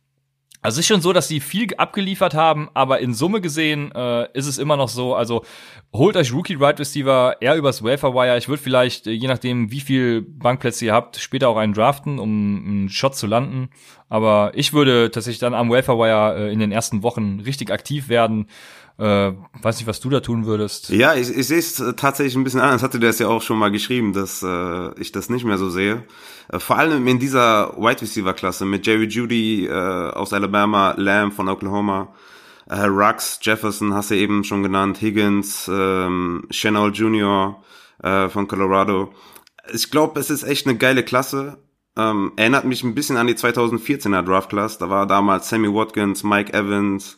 also es ist schon so, dass sie viel abgeliefert haben, aber in Summe gesehen äh, ist es immer noch so, also holt euch Rookie Wide Receiver eher übers Welfare Wire. Ich würde vielleicht, äh, je nachdem, wie viel Bankplätze ihr habt, später auch einen draften, um einen Shot zu landen. Aber ich würde tatsächlich dann am Welfare Wire äh, in den ersten Wochen richtig aktiv werden äh, weiß nicht, was du da tun würdest. Ja, ich, ich sehe es tatsächlich ein bisschen anders. Hatte der es ja auch schon mal geschrieben, dass äh, ich das nicht mehr so sehe. Äh, vor allem in dieser Wide Receiver Klasse mit Jerry Judy äh, aus Alabama, Lamb von Oklahoma, äh, Rux, Jefferson hast du eben schon genannt, Higgins, ähm, Chanel Jr. Äh, von Colorado. Ich glaube, es ist echt eine geile Klasse. Ähm, erinnert mich ein bisschen an die 2014er Draft Class. Da war damals Sammy Watkins, Mike Evans,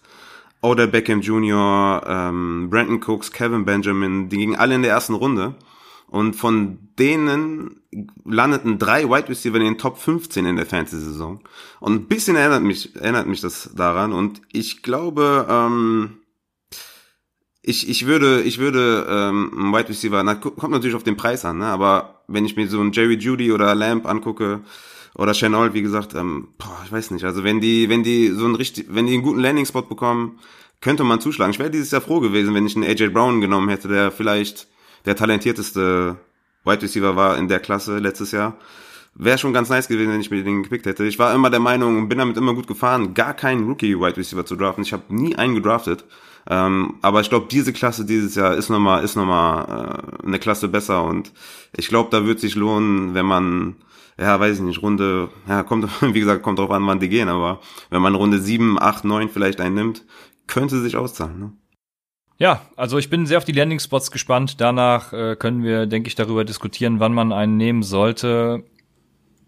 Odell Beckham Jr., ähm, Brandon Cooks, Kevin Benjamin, die gingen alle in der ersten Runde. Und von denen landeten drei Wide Receiver in den Top 15 in der Fantasy-Saison. Und ein bisschen erinnert mich, erinnert mich das daran. Und ich glaube, ähm, ich, ich würde, ich würde ähm, Wide Receiver, na, kommt natürlich auf den Preis an, ne? aber wenn ich mir so einen Jerry Judy oder Lamp angucke, oder Chanel, wie gesagt, ähm, boah, ich weiß nicht. Also wenn die, wenn die so einen richtig, wenn die einen guten Landing-Spot bekommen, könnte man zuschlagen. Ich wäre dieses Jahr froh gewesen, wenn ich einen AJ Brown genommen hätte, der vielleicht der talentierteste Wide Receiver war in der Klasse letztes Jahr. Wäre schon ganz nice gewesen, wenn ich mir den gepickt hätte. Ich war immer der Meinung und bin damit immer gut gefahren, gar keinen Rookie Wide Receiver zu draften. Ich habe nie einen gedraftet. Ähm, aber ich glaube, diese Klasse dieses Jahr ist nochmal ist noch mal, äh, eine Klasse besser und ich glaube, da wird sich lohnen, wenn man ja, weiß ich nicht, Runde, ja, kommt, wie gesagt, kommt drauf an, wann die gehen, aber wenn man Runde 7, 8, 9 vielleicht einnimmt, könnte sich auszahlen, ne? Ja, also ich bin sehr auf die Landing-Spots gespannt. Danach äh, können wir, denke ich, darüber diskutieren, wann man einen nehmen sollte.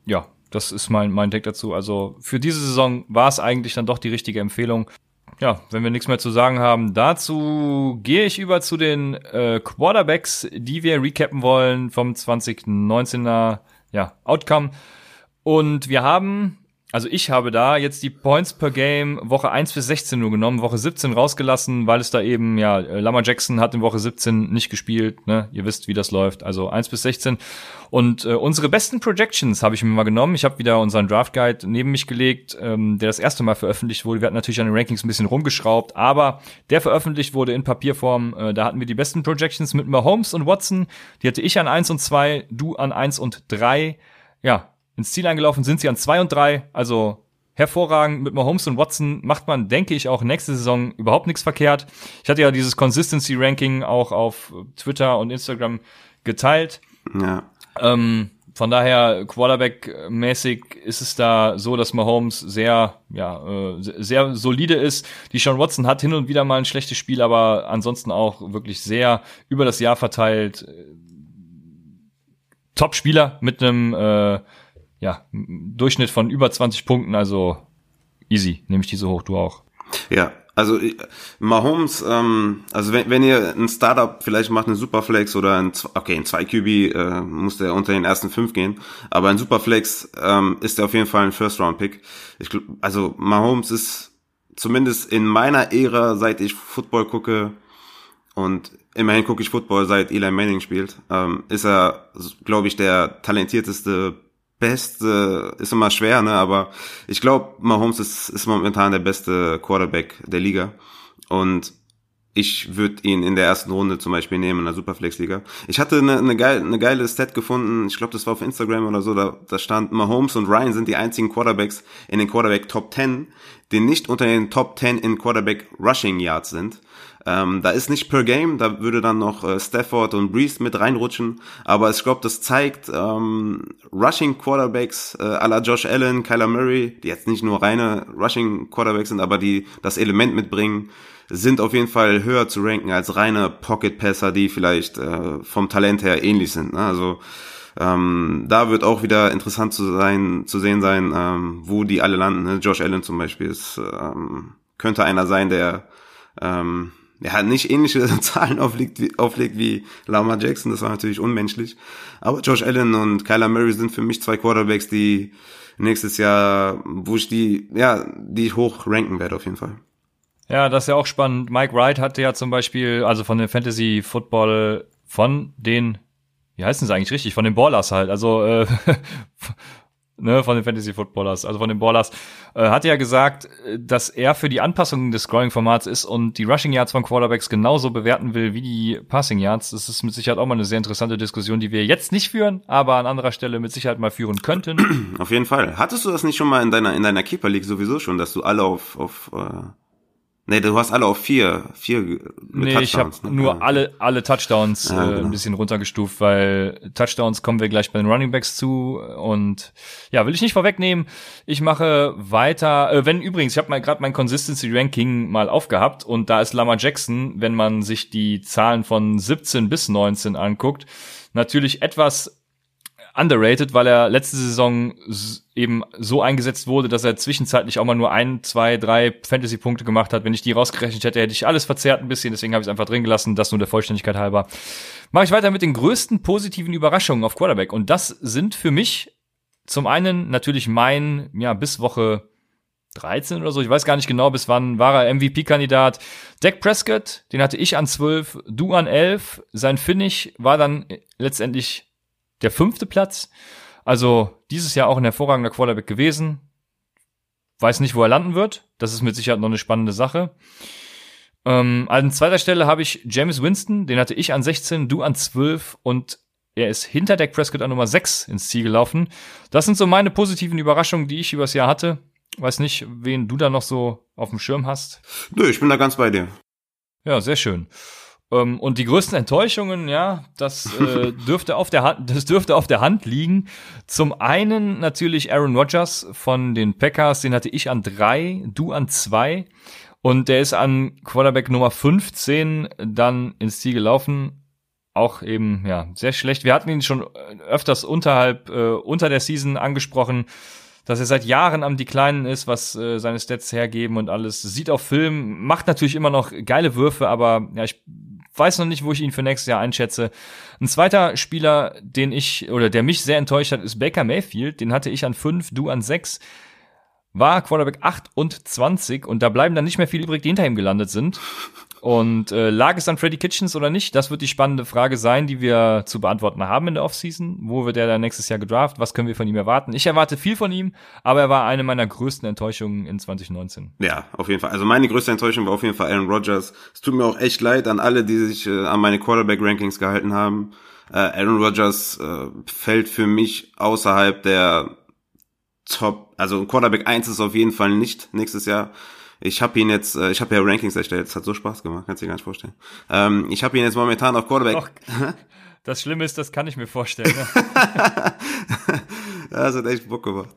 Ja, das ist mein, mein Take dazu. Also für diese Saison war es eigentlich dann doch die richtige Empfehlung. Ja, wenn wir nichts mehr zu sagen haben, dazu gehe ich über zu den äh, Quarterbacks, die wir recappen wollen vom 2019er ja, Outcome. Und wir haben also ich habe da jetzt die Points per Game Woche 1 bis 16 nur genommen, Woche 17 rausgelassen, weil es da eben, ja, Lama Jackson hat in Woche 17 nicht gespielt, ne? Ihr wisst, wie das läuft. Also 1 bis 16. Und äh, unsere besten Projections habe ich mir mal genommen. Ich habe wieder unseren Draft Guide neben mich gelegt, ähm, der das erste Mal veröffentlicht wurde. Wir hatten natürlich an den Rankings ein bisschen rumgeschraubt, aber der veröffentlicht wurde in Papierform. Äh, da hatten wir die besten Projections mit Mahomes und Watson. Die hatte ich an 1 und 2, du an 1 und 3. Ja, ins Ziel eingelaufen sind sie an zwei und drei. Also hervorragend mit Mahomes und Watson macht man, denke ich, auch nächste Saison überhaupt nichts verkehrt. Ich hatte ja dieses Consistency Ranking auch auf Twitter und Instagram geteilt. Ja. Ähm, von daher Quarterback-mäßig ist es da so, dass Mahomes sehr, ja, äh, sehr solide ist. Die Sean Watson hat hin und wieder mal ein schlechtes Spiel, aber ansonsten auch wirklich sehr über das Jahr verteilt. Top-Spieler mit einem äh, ja, Durchschnitt von über 20 Punkten, also easy, nehme ich die so hoch, du auch. Ja, also Mahomes, ähm, also wenn, wenn ihr ein Startup vielleicht macht, eine Superflex oder ein, okay, ein 2QB äh, muss der unter den ersten fünf gehen, aber ein Superflex ähm, ist der auf jeden Fall ein First-Round-Pick. Ich, also Mahomes ist zumindest in meiner Ära, seit ich Football gucke und immerhin gucke ich Football, seit Eli Manning spielt, ähm, ist er, glaube ich, der talentierteste beste, ist immer schwer, ne? Aber ich glaube, Mahomes ist, ist momentan der beste Quarterback der Liga. Und ich würde ihn in der ersten Runde zum Beispiel nehmen in der Superflex-Liga. Ich hatte eine, eine, geile, eine geile Stat gefunden, ich glaube, das war auf Instagram oder so, da, da stand, Mahomes und Ryan sind die einzigen Quarterbacks in den Quarterback Top 10, die nicht unter den Top 10 in Quarterback Rushing Yards sind. Ähm, da ist nicht per Game, da würde dann noch äh, Stafford und Breeze mit reinrutschen, aber ich glaube, das zeigt ähm, Rushing Quarterbacks äh, à la Josh Allen, Kyler Murray, die jetzt nicht nur reine Rushing Quarterbacks sind, aber die das Element mitbringen, sind auf jeden Fall höher zu ranken als reine Pocket Passer, die vielleicht äh, vom Talent her ähnlich sind. Ne? Also ähm, da wird auch wieder interessant zu sein, zu sehen sein, ähm, wo die alle landen. Ne? Josh Allen zum Beispiel ist, ähm, könnte einer sein, der ähm, ja, nicht ähnliche Zahlen auflegt wie, auflegt wie Lamar Jackson, das war natürlich unmenschlich. Aber Josh Allen und Kyler Murray sind für mich zwei Quarterbacks, die nächstes Jahr, wo ich die, ja, die ich hoch ranken werde auf jeden Fall. Ja, das ist ja auch spannend. Mike Wright hatte ja zum Beispiel, also von den Fantasy Football, von den, wie heißen sie eigentlich richtig, von den Ballers halt, also äh, ne, von den Fantasy Footballers, also von den Ballers, äh, hat ja gesagt, äh, dass er für die Anpassung des Scrolling-Formats ist und die Rushing Yards von Quarterbacks genauso bewerten will wie die Passing Yards. Das ist mit Sicherheit auch mal eine sehr interessante Diskussion, die wir jetzt nicht führen, aber an anderer Stelle mit Sicherheit mal führen könnten. Auf jeden Fall. Hattest du das nicht schon mal in deiner in deiner Keeper League sowieso schon, dass du alle auf auf äh Nee, du hast alle auf vier, vier nee, Touchdowns. ich habe ne? nur alle alle Touchdowns ja, äh, genau. ein bisschen runtergestuft, weil Touchdowns kommen wir gleich bei den Running Backs zu und ja, will ich nicht vorwegnehmen. Ich mache weiter. Äh, wenn übrigens, ich habe mal gerade mein Consistency Ranking mal aufgehabt und da ist Lama Jackson, wenn man sich die Zahlen von 17 bis 19 anguckt, natürlich etwas underrated, weil er letzte Saison eben so eingesetzt wurde, dass er zwischenzeitlich auch mal nur ein, zwei, drei Fantasy-Punkte gemacht hat. Wenn ich die rausgerechnet hätte, hätte ich alles verzerrt ein bisschen, deswegen habe ich es einfach drin gelassen, das nur der Vollständigkeit halber. Mache ich weiter mit den größten positiven Überraschungen auf Quarterback. Und das sind für mich zum einen natürlich mein, ja, bis Woche 13 oder so, ich weiß gar nicht genau, bis wann war er MVP-Kandidat. Dak Prescott, den hatte ich an 12, du an 11. Sein Finish war dann letztendlich der fünfte Platz. Also dieses Jahr auch ein hervorragender Quarterback gewesen. Weiß nicht, wo er landen wird. Das ist mit Sicherheit noch eine spannende Sache. Ähm, an zweiter Stelle habe ich James Winston, den hatte ich an 16, du an 12 und er ist hinter Dak Prescott an Nummer 6 ins Ziel gelaufen. Das sind so meine positiven Überraschungen, die ich übers Jahr hatte. Weiß nicht, wen du da noch so auf dem Schirm hast. Nö, ich bin da ganz bei dir. Ja, sehr schön. Ähm, und die größten Enttäuschungen, ja, das äh, dürfte auf der Hand, das dürfte auf der Hand liegen. Zum einen natürlich Aaron Rodgers von den Packers, den hatte ich an drei, du an zwei. Und der ist an Quarterback Nummer 15 dann ins Ziel gelaufen. Auch eben, ja, sehr schlecht. Wir hatten ihn schon öfters unterhalb, äh, unter der Season angesprochen dass er seit Jahren am Declinen ist, was äh, seine Stats hergeben und alles. Sieht auf Film, macht natürlich immer noch geile Würfe, aber ja, ich weiß noch nicht, wo ich ihn für nächstes Jahr einschätze. Ein zweiter Spieler, den ich oder der mich sehr enttäuscht hat, ist Baker Mayfield. Den hatte ich an fünf, du an sechs. war Quarterback 28 und da bleiben dann nicht mehr viele übrig, die hinter ihm gelandet sind. Und äh, lag es an Freddy Kitchens oder nicht? Das wird die spannende Frage sein, die wir zu beantworten haben in der Offseason. Wo wird er dann nächstes Jahr gedraft? Was können wir von ihm erwarten? Ich erwarte viel von ihm, aber er war eine meiner größten Enttäuschungen in 2019. Ja, auf jeden Fall. Also meine größte Enttäuschung war auf jeden Fall Aaron Rodgers. Es tut mir auch echt leid an alle, die sich äh, an meine Quarterback-Rankings gehalten haben. Äh, Aaron Rodgers äh, fällt für mich außerhalb der Top, also Quarterback 1 ist auf jeden Fall nicht nächstes Jahr. Ich habe ihn jetzt, äh, ich habe ja Rankings erstellt, es hat so Spaß gemacht, kannst du dir gar nicht vorstellen. Ähm, ich habe ihn jetzt momentan auf Quarterback. Doch. Das Schlimme ist, das kann ich mir vorstellen. Ne? das hat echt Bock gemacht.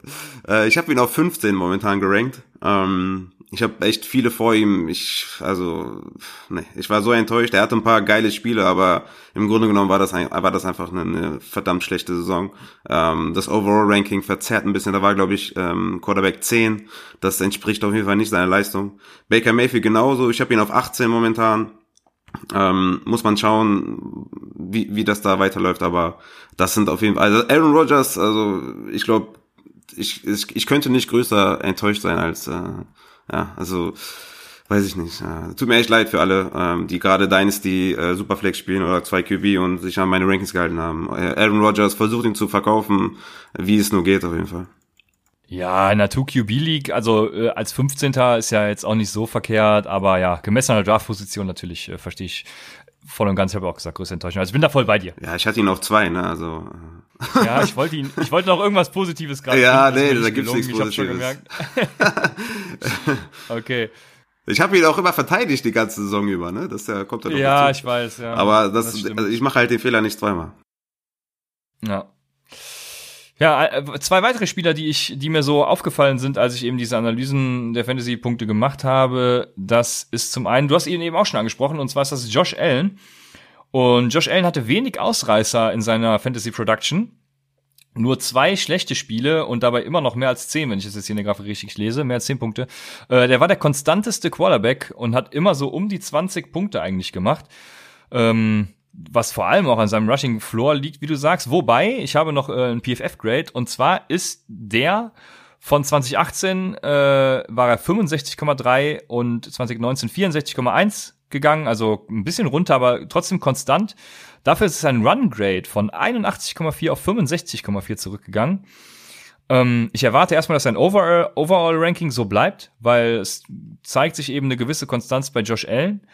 Äh, ich habe ihn auf 15 momentan gerankt. Ähm, ich habe echt viele vor ihm. Ich, also, nee, ich war so enttäuscht. Er hatte ein paar geile Spiele, aber im Grunde genommen war das, war das einfach eine, eine verdammt schlechte Saison. Ähm, das Overall-Ranking verzerrt ein bisschen. Da war, glaube ich, ähm, Quarterback 10. Das entspricht auf jeden Fall nicht seiner Leistung. Baker Mayfield genauso. Ich habe ihn auf 18 momentan. Ähm, muss man schauen, wie, wie das da weiterläuft, aber das sind auf jeden Fall, also Aaron Rodgers, also ich glaube, ich, ich, ich könnte nicht größer enttäuscht sein als, äh, ja, also weiß ich nicht. Äh, tut mir echt leid für alle, ähm, die gerade Dynasty äh, Superflex spielen oder 2 QB und sich an meine Rankings gehalten haben. Äh, Aaron Rodgers versucht ihn zu verkaufen, wie es nur geht auf jeden Fall. Ja, in der 2QB League, also äh, als 15. ist ja jetzt auch nicht so verkehrt, aber ja, gemessen an der Draftposition natürlich äh, verstehe ich voll und ganz, ich habe auch gesagt, größte Enttäuschung. Also ich bin da voll bei dir. Ja, ich hatte ihn auf zwei, ne, also. Ja, ich wollte ihn, ich wollte noch irgendwas Positives gerade. Ja, nee, da gibt's nichts Positives. Okay. Ich habe ihn auch immer verteidigt die ganze Saison über, ne? Das ja, kommt dann Ja, dazu. ich weiß, ja. Aber das, das also ich mache halt den Fehler nicht zweimal. Ja. Ja, äh, zwei weitere Spieler, die ich, die mir so aufgefallen sind, als ich eben diese Analysen der Fantasy-Punkte gemacht habe, das ist zum einen, du hast ihn eben auch schon angesprochen, und zwar ist das Josh Allen. Und Josh Allen hatte wenig Ausreißer in seiner Fantasy Production. Nur zwei schlechte Spiele und dabei immer noch mehr als zehn, wenn ich das jetzt hier in der Grafik richtig lese, mehr als zehn Punkte. Äh, der war der konstanteste Quarterback und hat immer so um die 20 Punkte eigentlich gemacht. Ähm, was vor allem auch an seinem Rushing Floor liegt, wie du sagst. Wobei, ich habe noch äh, ein PFF-Grade und zwar ist der von 2018 äh, war er 65,3 und 2019 64,1 gegangen, also ein bisschen runter, aber trotzdem konstant. Dafür ist es ein Run-Grade von 81,4 auf 65,4 zurückgegangen. Ähm, ich erwarte erstmal, dass sein Overall-Ranking so bleibt, weil es zeigt sich eben eine gewisse Konstanz bei Josh Allen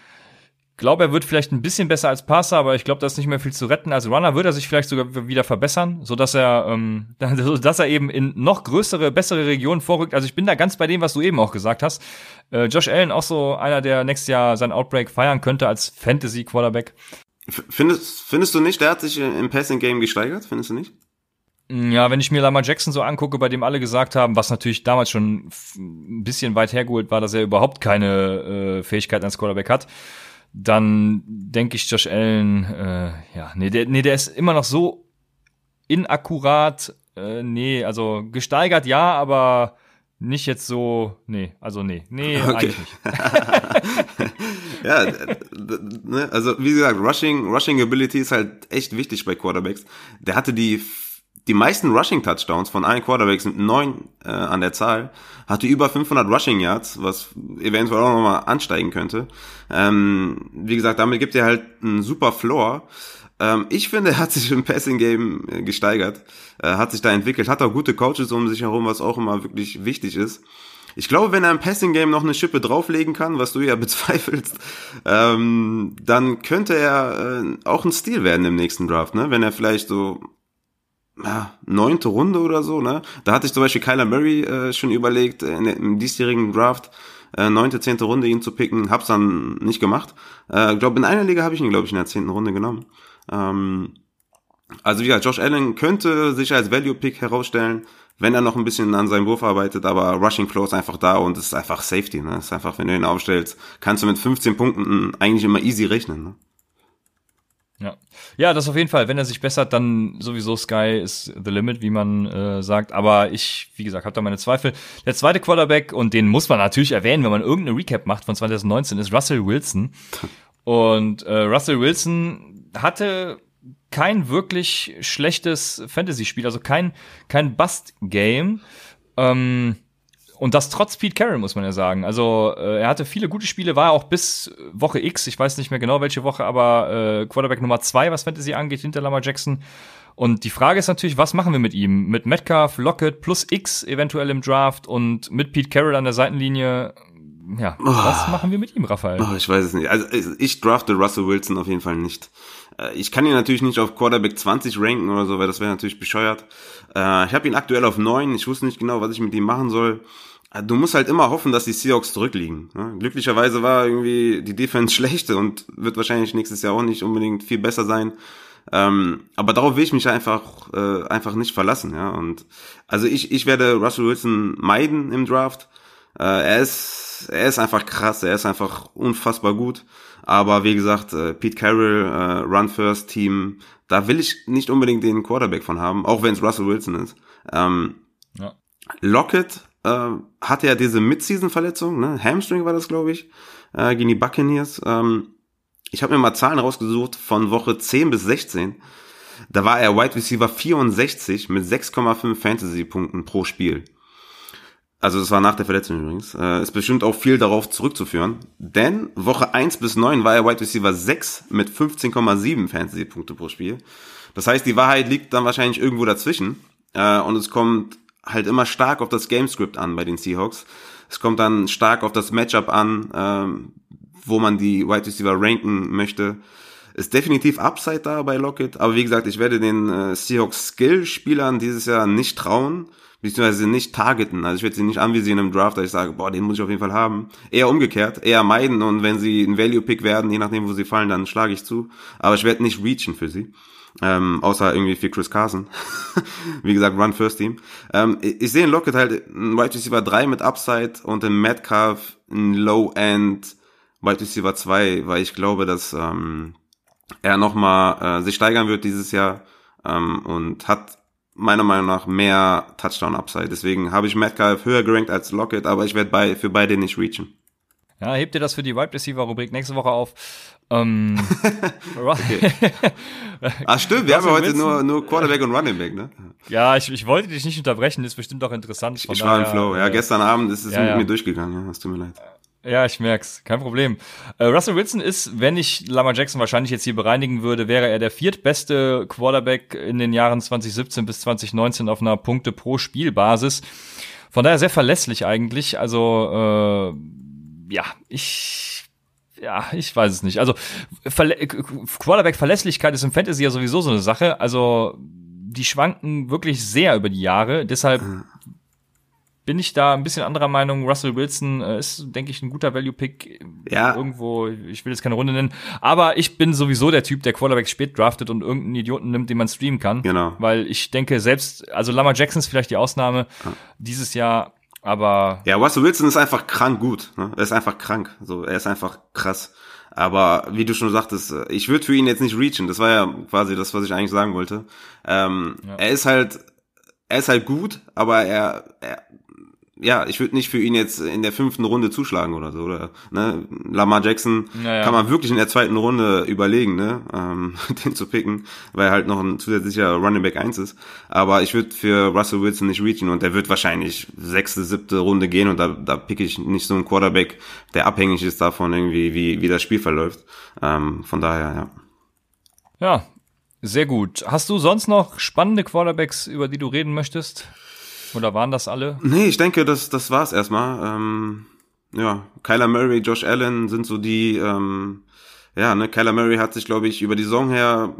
glaube, er wird vielleicht ein bisschen besser als Passer, aber ich glaube, da ist nicht mehr viel zu retten. Als Runner wird er sich vielleicht sogar wieder verbessern, so dass er, ähm, dass er eben in noch größere, bessere Regionen vorrückt. Also ich bin da ganz bei dem, was du eben auch gesagt hast. Äh, Josh Allen auch so einer, der nächstes Jahr sein Outbreak feiern könnte als Fantasy Quarterback. Findest, findest du nicht, der hat sich im Passing Game gesteigert? Findest du nicht? Ja, wenn ich mir Lamar Jackson so angucke, bei dem alle gesagt haben, was natürlich damals schon ein bisschen weit hergeholt war, dass er überhaupt keine äh, Fähigkeit als Quarterback hat, dann denke ich Josh Allen, äh, ja, nee der, nee, der ist immer noch so inakkurat, äh, nee, also gesteigert ja, aber nicht jetzt so, nee, also nee, nee, okay. eigentlich nicht. ja, ne, also wie gesagt, Rushing, Rushing Ability ist halt echt wichtig bei Quarterbacks. Der hatte die die meisten Rushing Touchdowns von allen Quarterbacks sind neun äh, an der Zahl, hatte über 500 Rushing Yards, was eventuell auch nochmal ansteigen könnte. Ähm, wie gesagt, damit gibt er halt einen super Floor. Ähm, ich finde, er hat sich im Passing Game äh, gesteigert, äh, hat sich da entwickelt, hat auch gute Coaches um sich herum, was auch immer wirklich wichtig ist. Ich glaube, wenn er im Passing Game noch eine Schippe drauflegen kann, was du ja bezweifelst, ähm, dann könnte er äh, auch ein Stil werden im nächsten Draft, ne? Wenn er vielleicht so ja, neunte Runde oder so, ne? Da hatte ich zum Beispiel Kyler Murray äh, schon überlegt, äh, in, im diesjährigen Draft äh, neunte, zehnte Runde ihn zu picken, hab's dann nicht gemacht. Äh, glaube in einer Liga habe ich ihn, glaube ich, in der zehnten Runde genommen. Ähm, also wie gesagt, Josh Allen könnte sich als Value-Pick herausstellen, wenn er noch ein bisschen an seinem Wurf arbeitet, aber Rushing Flow ist einfach da und es ist einfach Safety, ne? Ist einfach, wenn du ihn aufstellst, kannst du mit 15 Punkten eigentlich immer easy rechnen, ne? Ja. das auf jeden Fall. Wenn er sich bessert, dann sowieso Sky ist the limit, wie man äh, sagt. Aber ich, wie gesagt, habe da meine Zweifel. Der zweite Quarterback, und den muss man natürlich erwähnen, wenn man irgendeine Recap macht von 2019, ist Russell Wilson. Und äh, Russell Wilson hatte kein wirklich schlechtes Fantasy-Spiel, also kein, kein Bust-Game. Ähm, Und das trotz Pete Carroll, muss man ja sagen. Also äh, er hatte viele gute Spiele, war auch bis Woche X, ich weiß nicht mehr genau welche Woche, aber äh, Quarterback Nummer zwei, was Fantasy angeht, hinter Lamar Jackson. Und die Frage ist natürlich, was machen wir mit ihm? Mit Metcalf, Lockett plus X eventuell im Draft und mit Pete Carroll an der Seitenlinie. Ja, oh. was machen wir mit ihm, Raphael? Oh, ich weiß es nicht. Also ich drafte Russell Wilson auf jeden Fall nicht. Äh, ich kann ihn natürlich nicht auf Quarterback 20 ranken oder so, weil das wäre natürlich bescheuert. Äh, ich habe ihn aktuell auf 9. Ich wusste nicht genau, was ich mit ihm machen soll. Äh, du musst halt immer hoffen, dass die Seahawks zurückliegen. Ne? Glücklicherweise war irgendwie die Defense schlecht und wird wahrscheinlich nächstes Jahr auch nicht unbedingt viel besser sein. Ähm, aber darauf will ich mich einfach äh, einfach nicht verlassen, ja. Und also ich ich werde Russell Wilson meiden im Draft. Äh, er ist er ist einfach krass, er ist einfach unfassbar gut. Aber wie gesagt, äh, Pete Carroll, äh, Run First Team, da will ich nicht unbedingt den Quarterback von haben, auch wenn es Russell Wilson ist. Ähm, ja. Lockett äh, hatte ja diese Midseason-Verletzung, ne? Hamstring war das, glaube ich, äh, gegen die Buccaneers. Ähm, ich habe mir mal Zahlen rausgesucht von Woche 10 bis 16. Da war er Wide Receiver 64 mit 6,5 Fantasy-Punkten pro Spiel. Also das war nach der Verletzung übrigens. Äh, ist bestimmt auch viel darauf zurückzuführen. Denn Woche 1 bis 9 war er Wide Receiver 6 mit 15,7 Fantasy-Punkte pro Spiel. Das heißt, die Wahrheit liegt dann wahrscheinlich irgendwo dazwischen. Äh, und es kommt halt immer stark auf das Gamescript an bei den Seahawks. Es kommt dann stark auf das Matchup an, ähm, wo man die Wide Receiver ranken möchte. Ist definitiv Upside da bei Lockett, aber wie gesagt, ich werde den äh, Seahawks Skill-Spielern dieses Jahr nicht trauen beziehungsweise nicht targeten. Also ich werde sie nicht anvisieren im Draft, dass ich sage, boah, den muss ich auf jeden Fall haben. Eher umgekehrt, eher meiden und wenn sie ein Value-Pick werden, je nachdem, wo sie fallen, dann schlage ich zu. Aber ich werde nicht reachen für sie. Ähm, außer irgendwie für Chris Carson. Wie gesagt, Run First Team. Ähm, ich, ich sehe in Lockett halt ein Wide Receiver 3 mit Upside und in Metcalf ein Low-End Wide Receiver 2, weil ich glaube, dass ähm, er nochmal äh, sich steigern wird dieses Jahr ähm, und hat meiner Meinung nach mehr Touchdown-Upside. Deswegen habe ich Metcalf höher gerankt als Lockett, aber ich werde bei, für beide nicht reachen. Ja, hebt ihr das für die Wide Receiver-Rubrik nächste Woche auf. Ähm, Ach stimmt, wir haben ja heute nur, nur Quarterback und Running Back, ne? Ja, ich, ich wollte dich nicht unterbrechen, ist bestimmt auch interessant. ich war im Flow, ja, äh, gestern Abend ist es ja, mit ja. mir durchgegangen, ja, es tut mir leid. Ja, ich merk's, kein Problem. Äh, Russell Wilson ist, wenn ich Lamar Jackson wahrscheinlich jetzt hier bereinigen würde, wäre er der viertbeste Quarterback in den Jahren 2017 bis 2019 auf einer Punkte pro Spielbasis. Von daher sehr verlässlich eigentlich. Also äh, ja, ich ja, ich weiß es nicht. Also Verle Quarterback-Verlässlichkeit ist im Fantasy ja sowieso so eine Sache. Also die schwanken wirklich sehr über die Jahre. Deshalb bin ich da ein bisschen anderer Meinung. Russell Wilson äh, ist, denke ich, ein guter Value-Pick. Ja. Irgendwo, ich will jetzt keine Runde nennen. Aber ich bin sowieso der Typ, der Quarterbacks spät draftet und irgendeinen Idioten nimmt, den man streamen kann. Genau. Weil ich denke, selbst, also Lamar Jackson ist vielleicht die Ausnahme ja. dieses Jahr, aber. Ja, Russell Wilson ist einfach krank gut. Ne? Er ist einfach krank. So, er ist einfach krass. Aber wie du schon sagtest, äh, ich würde für ihn jetzt nicht reachen. Das war ja quasi das, was ich eigentlich sagen wollte. Ähm, ja. Er ist halt, er ist halt gut, aber er, er ja, ich würde nicht für ihn jetzt in der fünften Runde zuschlagen oder so. Oder ne? Lamar Jackson naja. kann man wirklich in der zweiten Runde überlegen, ne? ähm, den zu picken, weil er halt noch ein zusätzlicher Running Back 1 ist. Aber ich würde für Russell Wilson nicht reachen und der wird wahrscheinlich sechste, siebte Runde gehen und da, da picke ich nicht so einen Quarterback, der abhängig ist davon irgendwie, wie, wie das Spiel verläuft. Ähm, von daher, ja. Ja, sehr gut. Hast du sonst noch spannende Quarterbacks, über die du reden möchtest? Oder waren das alle? Nee, ich denke, das, das war's erstmal. Ähm, ja, Kyler Murray, Josh Allen sind so die, ähm, ja, ne, Kyler Murray hat sich, glaube ich, über die Saison her,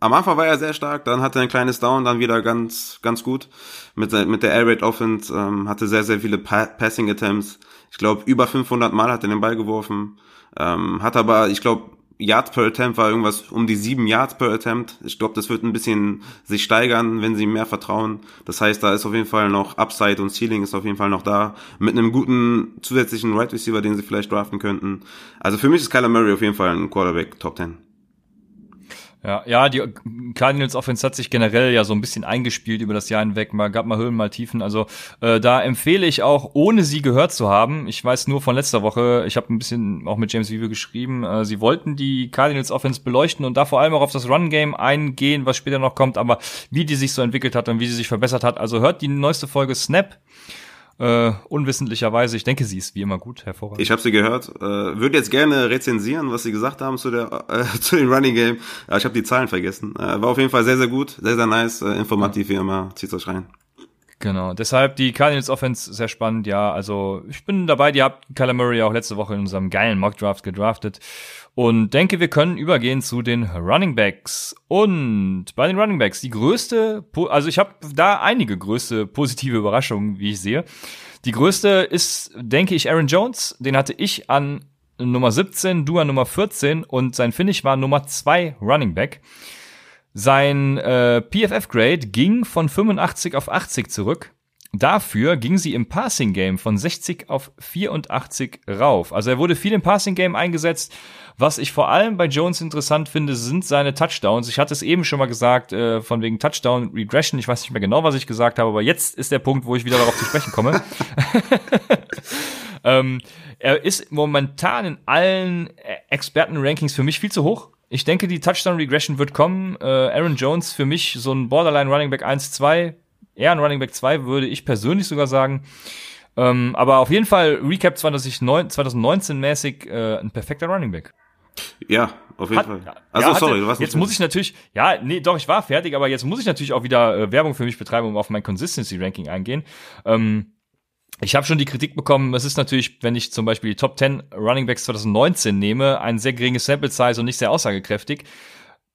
am Anfang war er sehr stark, dann hatte er ein kleines Down, dann wieder ganz, ganz gut. Mit, der mit der Air Raid Offense, ähm, hatte sehr, sehr viele pa Passing Attempts. Ich glaube, über 500 Mal hat er den Ball geworfen. Ähm, hat aber, ich glaube, Yards per Attempt war irgendwas um die sieben Yards per Attempt. Ich glaube, das wird ein bisschen sich steigern, wenn sie mehr vertrauen. Das heißt, da ist auf jeden Fall noch Upside und Ceiling ist auf jeden Fall noch da. Mit einem guten zusätzlichen Right Receiver, den sie vielleicht draften könnten. Also für mich ist Kyler Murray auf jeden Fall ein Quarterback Top 10. Ja, ja, die Cardinals Offense hat sich generell ja so ein bisschen eingespielt über das Jahr hinweg. Mal gab mal Höhen, mal Tiefen. Also äh, da empfehle ich auch, ohne sie gehört zu haben. Ich weiß nur von letzter Woche. Ich habe ein bisschen auch mit James Weaver geschrieben. Äh, sie wollten die Cardinals Offense beleuchten und da vor allem auch auf das Run Game eingehen, was später noch kommt. Aber wie die sich so entwickelt hat und wie sie sich verbessert hat. Also hört die neueste Folge Snap Äh, unwissentlicherweise. Ich denke, sie ist wie immer gut, hervorragend. Ich habe sie gehört. Äh, Würde jetzt gerne rezensieren, was sie gesagt haben zu der äh, zu dem Running Game. Ja, ich habe die Zahlen vergessen. Äh, war auf jeden Fall sehr, sehr gut, sehr, sehr nice, äh, informativ wie immer. Zieht's euch rein. Genau, deshalb die Cardinals Offense sehr spannend, ja. Also ich bin dabei, die habt Kyler Murray auch letzte Woche in unserem geilen Mock Draft gedraftet und denke, wir können übergehen zu den Running Backs. Und bei den Running Backs die größte, also ich habe da einige größte positive Überraschungen, wie ich sehe. Die größte ist, denke ich, Aaron Jones. Den hatte ich an Nummer 17, du an Nummer 14 und sein Finish war Nummer 2 Running Back. Sein äh, PFF-Grade ging von 85 auf 80 zurück. Dafür ging sie im Passing Game von 60 auf 84 rauf. Also er wurde viel im Passing Game eingesetzt. Was ich vor allem bei Jones interessant finde, sind seine Touchdowns. Ich hatte es eben schon mal gesagt, äh, von wegen Touchdown Regression. Ich weiß nicht mehr genau, was ich gesagt habe, aber jetzt ist der Punkt, wo ich wieder darauf zu sprechen komme. ähm, er ist momentan in allen Experten-Rankings für mich viel zu hoch. Ich denke, die Touchdown Regression wird kommen. Äh, Aaron Jones für mich so ein Borderline Running Back 1, 2, eher ein Running Back 2, würde ich persönlich sogar sagen. Ähm, aber auf jeden Fall Recap 2019 mäßig äh, ein perfekter Running Back. Ja, auf jeden Hat, Fall. Also ja, sorry, du warst Jetzt muss ich natürlich, ja, nee, doch, ich war fertig, aber jetzt muss ich natürlich auch wieder äh, Werbung für mich betreiben, um auf mein Consistency Ranking eingehen. Ähm, ich habe schon die Kritik bekommen, es ist natürlich, wenn ich zum Beispiel die Top 10 Running Backs 2019 nehme, ein sehr geringes Sample Size und nicht sehr aussagekräftig.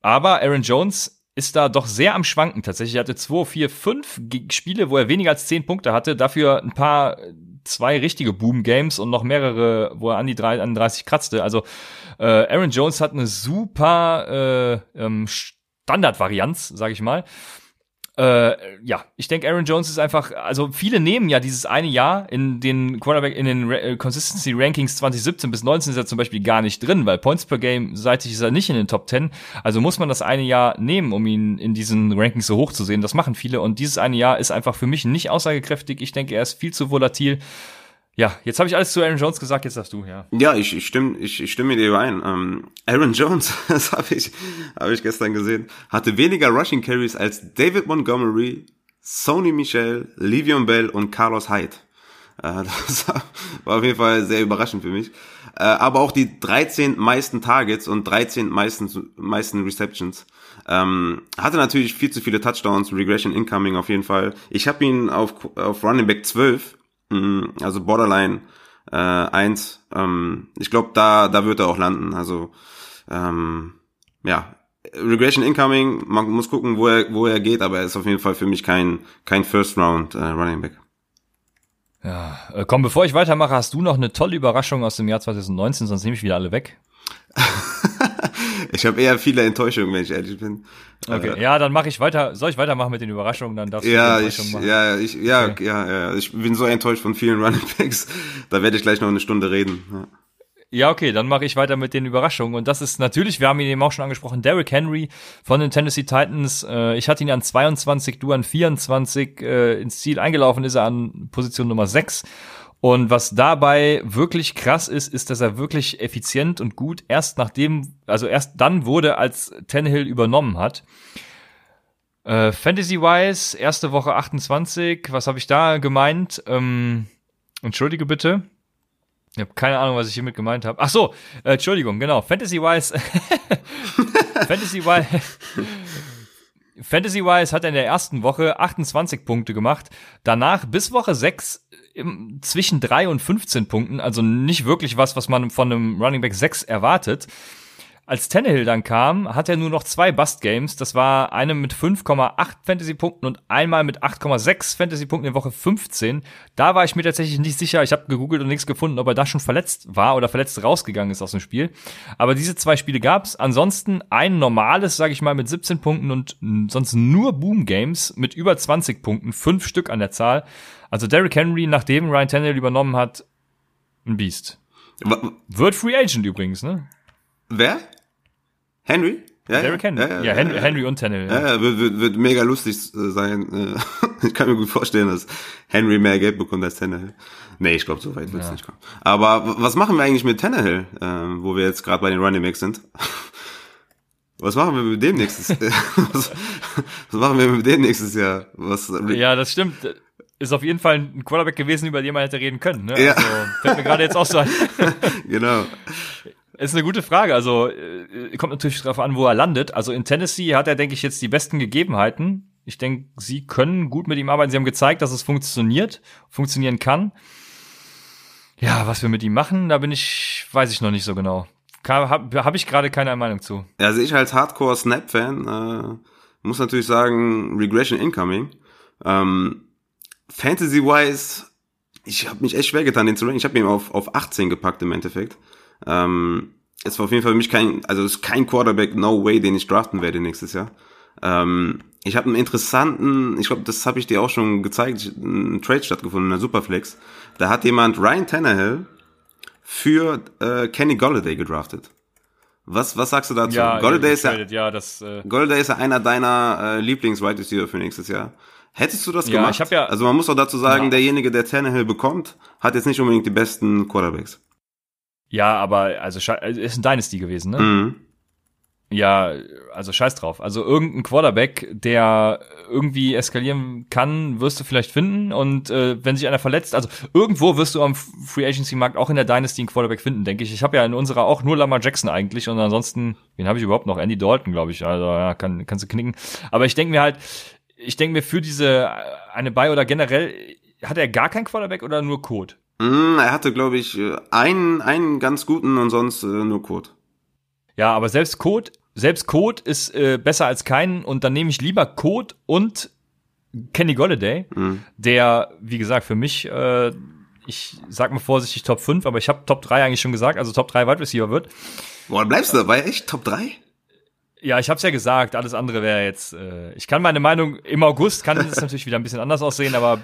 Aber Aaron Jones ist da doch sehr am Schwanken tatsächlich. Er hatte zwei, vier, fünf Spiele, wo er weniger als zehn Punkte hatte, dafür ein paar, zwei richtige Boom-Games und noch mehrere, wo er an die 30 kratzte. Also äh, Aaron Jones hat eine super äh, ähm, Standardvarianz, sage ich mal. Äh, ja, ich denke, Aaron Jones ist einfach, also viele nehmen ja dieses eine Jahr in den Quarterback, in den Re Consistency Rankings 2017 bis 19 ist er zum Beispiel gar nicht drin, weil Points per Game seitig ist er nicht in den Top 10. Also muss man das eine Jahr nehmen, um ihn in diesen Rankings so hoch zu sehen. Das machen viele und dieses eine Jahr ist einfach für mich nicht aussagekräftig. Ich denke, er ist viel zu volatil. Ja, jetzt habe ich alles zu Aaron Jones gesagt, jetzt darfst du, ja. Ja, ich, ich stimme ich, ich stimme dir überein. Ähm, Aaron Jones, das habe ich, hab ich gestern gesehen, hatte weniger Rushing Carries als David Montgomery, Sony Michel, Livion Bell und Carlos Hyde. Äh, das war auf jeden Fall sehr überraschend für mich. Äh, aber auch die 13 meisten Targets und 13 meisten, meisten Receptions. Ähm, hatte natürlich viel zu viele Touchdowns, Regression Incoming auf jeden Fall. Ich habe ihn auf, auf Running Back 12 Mm, also Borderline äh, 1. Ähm, ich glaube, da, da wird er auch landen. Also ähm, ja, Regression Incoming, man muss gucken, wo er, wo er geht, aber er ist auf jeden Fall für mich kein, kein First Round äh, Running Back. Ja, äh, komm, bevor ich weitermache, hast du noch eine tolle Überraschung aus dem Jahr 2019, sonst nehme ich wieder alle weg. ich habe eher viele Enttäuschungen, wenn ich ehrlich bin. Okay, äh, ja, dann mache ich weiter. Soll ich weitermachen mit den Überraschungen? Dann darfst ja, du ich, machen. Ja, ich, ja, okay. ja, ja, ich bin so enttäuscht von vielen Running Backs. Da werde ich gleich noch eine Stunde reden. Ja. Ja, okay, dann mache ich weiter mit den Überraschungen. Und das ist natürlich, wir haben ihn eben auch schon angesprochen, Derrick Henry von den Tennessee Titans. Äh, ich hatte ihn an 22, du an 24. Äh, ins Ziel eingelaufen ist er an Position Nummer 6. Und was dabei wirklich krass ist, ist, dass er wirklich effizient und gut erst nachdem, also erst dann wurde, als Tannehill übernommen hat. Äh, Fantasy-wise, erste Woche 28, was habe ich da gemeint? Ähm, entschuldige bitte. Ich habe keine Ahnung, was ich hiermit gemeint habe. Ach so, äh, Entschuldigung, genau. Fantasy-wise. Fantasy-wise. Fantasy-wise hat er in der ersten Woche 28 Punkte gemacht. Danach bis Woche 6 im, zwischen 3 und 15 Punkten, also nicht wirklich was, was man von einem Running Back 6 erwartet. Als Tannehill dann kam, hat er nur noch zwei Bust-Games. Das war eine mit 5,8 Fantasy-Punkten und einmal mit 8,6 Fantasy-Punkten in Woche 15. Da war ich mir tatsächlich nicht sicher. Ich habe gegoogelt und nichts gefunden, ob er da schon verletzt war oder verletzt rausgegangen ist aus dem Spiel. Aber diese zwei Spiele gab's. Ansonsten ein normales, sage ich mal, mit 17 Punkten und sonst nur Boom-Games mit über 20 Punkten, fünf Stück an der Zahl. Also Derrick Henry, nachdem Ryan Tannehill übernommen hat, ein Biest. Wird Free Agent übrigens, ne? Wer? Henry? Ja, Derrick Henry. Ja, ja, Henry, Henry und Tannehill. Ja, wird, wird, wird mega lustig äh, sein. Äh, ich kann mir gut vorstellen, dass Henry mehr Geld bekommt als Tannehill. Nee, ich glaube, so weit wird es nicht kommen. Aber was machen wir eigentlich mit Tannehill, äh, wo wir jetzt gerade bei den Running Backs sind? Was machen wir mit dem nächstes? was, was machen wir mit dem nächstes Jahr? Was, ja, das stimmt. ist auf jeden Fall ein Quarterback gewesen, über den man hätte reden können. Ne? Ja. Also, fällt mir gerade jetzt auch so ein. genau. Ist eine gute Frage. Also äh, kommt natürlich darauf an, wo er landet. Also in Tennessee hat er, denke ich, jetzt die besten Gegebenheiten. Ich denke, sie können gut mit ihm arbeiten. Sie haben gezeigt, dass es funktioniert, funktionieren kann. Ja, was wir mit ihm machen, da bin ich, weiß ich noch nicht so genau. Habe hab ich gerade keine Meinung zu. Also ich als Hardcore-Snap-Fan äh, muss natürlich sagen, Regression Incoming. Ähm, Fantasy-wise, ich habe mich echt schwer getan, den zu ranken. Ich habe ihn auf, auf 18 gepackt im Endeffekt. Ähm, es war auf jeden Fall für mich kein, also es ist kein Quarterback, no way, den ich draften werde nächstes Jahr. Ähm, ich habe einen interessanten, ich glaube, das habe ich dir auch schon gezeigt, einen Trade stattgefunden, in der Superflex. Da hat jemand Ryan Tannehill für äh, Kenny Golladay gedraftet. Was, was sagst du dazu? Ja, Golladay ist ja, ja, das, äh, Golladay ist ja einer deiner äh, Lieblings-Wide Receiver für nächstes Jahr. Hättest du das Ja, gemacht? ich hab ja- also man muss doch dazu sagen, Ja. derjenige, der Tannehill bekommt, hat jetzt nicht unbedingt die besten Quarterbacks. Ja, aber also also, ist ein Dynasty gewesen, ne? Mhm. Ja, also scheiß drauf. Also irgendein Quarterback, der irgendwie eskalieren kann, wirst du vielleicht finden. Und äh, wenn sich einer verletzt, also irgendwo wirst du am Free Agency Markt auch in der Dynasty einen Quarterback finden, denke ich. Ich habe ja in unserer auch nur Lamar Jackson eigentlich und ansonsten, wen habe ich überhaupt noch? Andy Dalton, glaube ich. Also ja, kann, kannst du knicken. Aber ich denke mir halt, ich denke mir für diese eine Buy oder generell hat er gar keinen Quarterback oder nur Code? Mm, er hatte, glaube ich, äh, einen, einen ganz guten und sonst äh, nur Code. Ja, aber selbst Code, selbst Code ist äh, besser als keinen und dann nehme ich lieber Code und Kenny Golladay, Mhm. der, wie gesagt, für mich, äh, ich sag mal vorsichtig Top 5, aber ich habe Top 3 eigentlich schon gesagt, also Top 3 Wide Receiver wird. Boah, bleibst du dabei? Echt? Top 3? Ja, ich habe es ja gesagt, alles andere wäre jetzt, äh, ich kann meine Meinung, im August kann es natürlich wieder ein bisschen anders aussehen, aber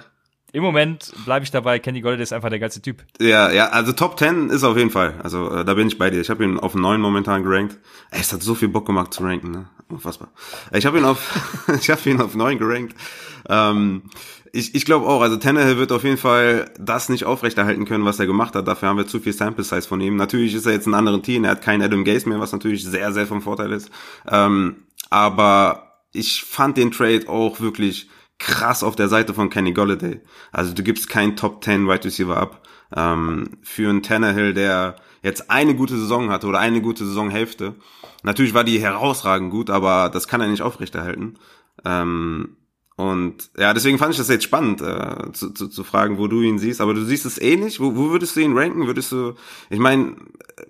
im Moment bleibe ich dabei, Kenny Golladay ist einfach der geilste Typ. Ja, ja, also Top 10 ist auf jeden Fall. Also äh, da bin ich bei dir. Ich habe ihn auf 9 momentan gerankt. Ey, es hat so viel Bock gemacht zu ranken, ne? Unfassbar. Ich habe ihn auf ich habe ihn auf 9 gerankt. Ähm, ich ich glaube auch, also Tannehill wird auf jeden Fall das nicht aufrechterhalten können, was er gemacht hat. Dafür haben wir zu viel Sample Size von ihm. Natürlich ist er jetzt ein anderes Team. Er hat keinen Adam Gase mehr, was natürlich sehr, sehr vom Vorteil ist. Ähm, aber ich fand den Trade auch wirklich krass auf der Seite von Kenny Golladay. Also du gibst keinen Top 10 Wide Receiver ab ähm, für einen Tannehill, der jetzt eine gute Saison hatte oder eine gute Saisonhälfte. Natürlich war die herausragend gut, aber das kann er nicht aufrechterhalten. Ähm, und ja, deswegen fand ich das jetzt spannend, äh, zu, zu, zu fragen, wo du ihn siehst. Aber du siehst es ähnlich. Wo, wo würdest du ihn ranken? Würdest du, ich meine,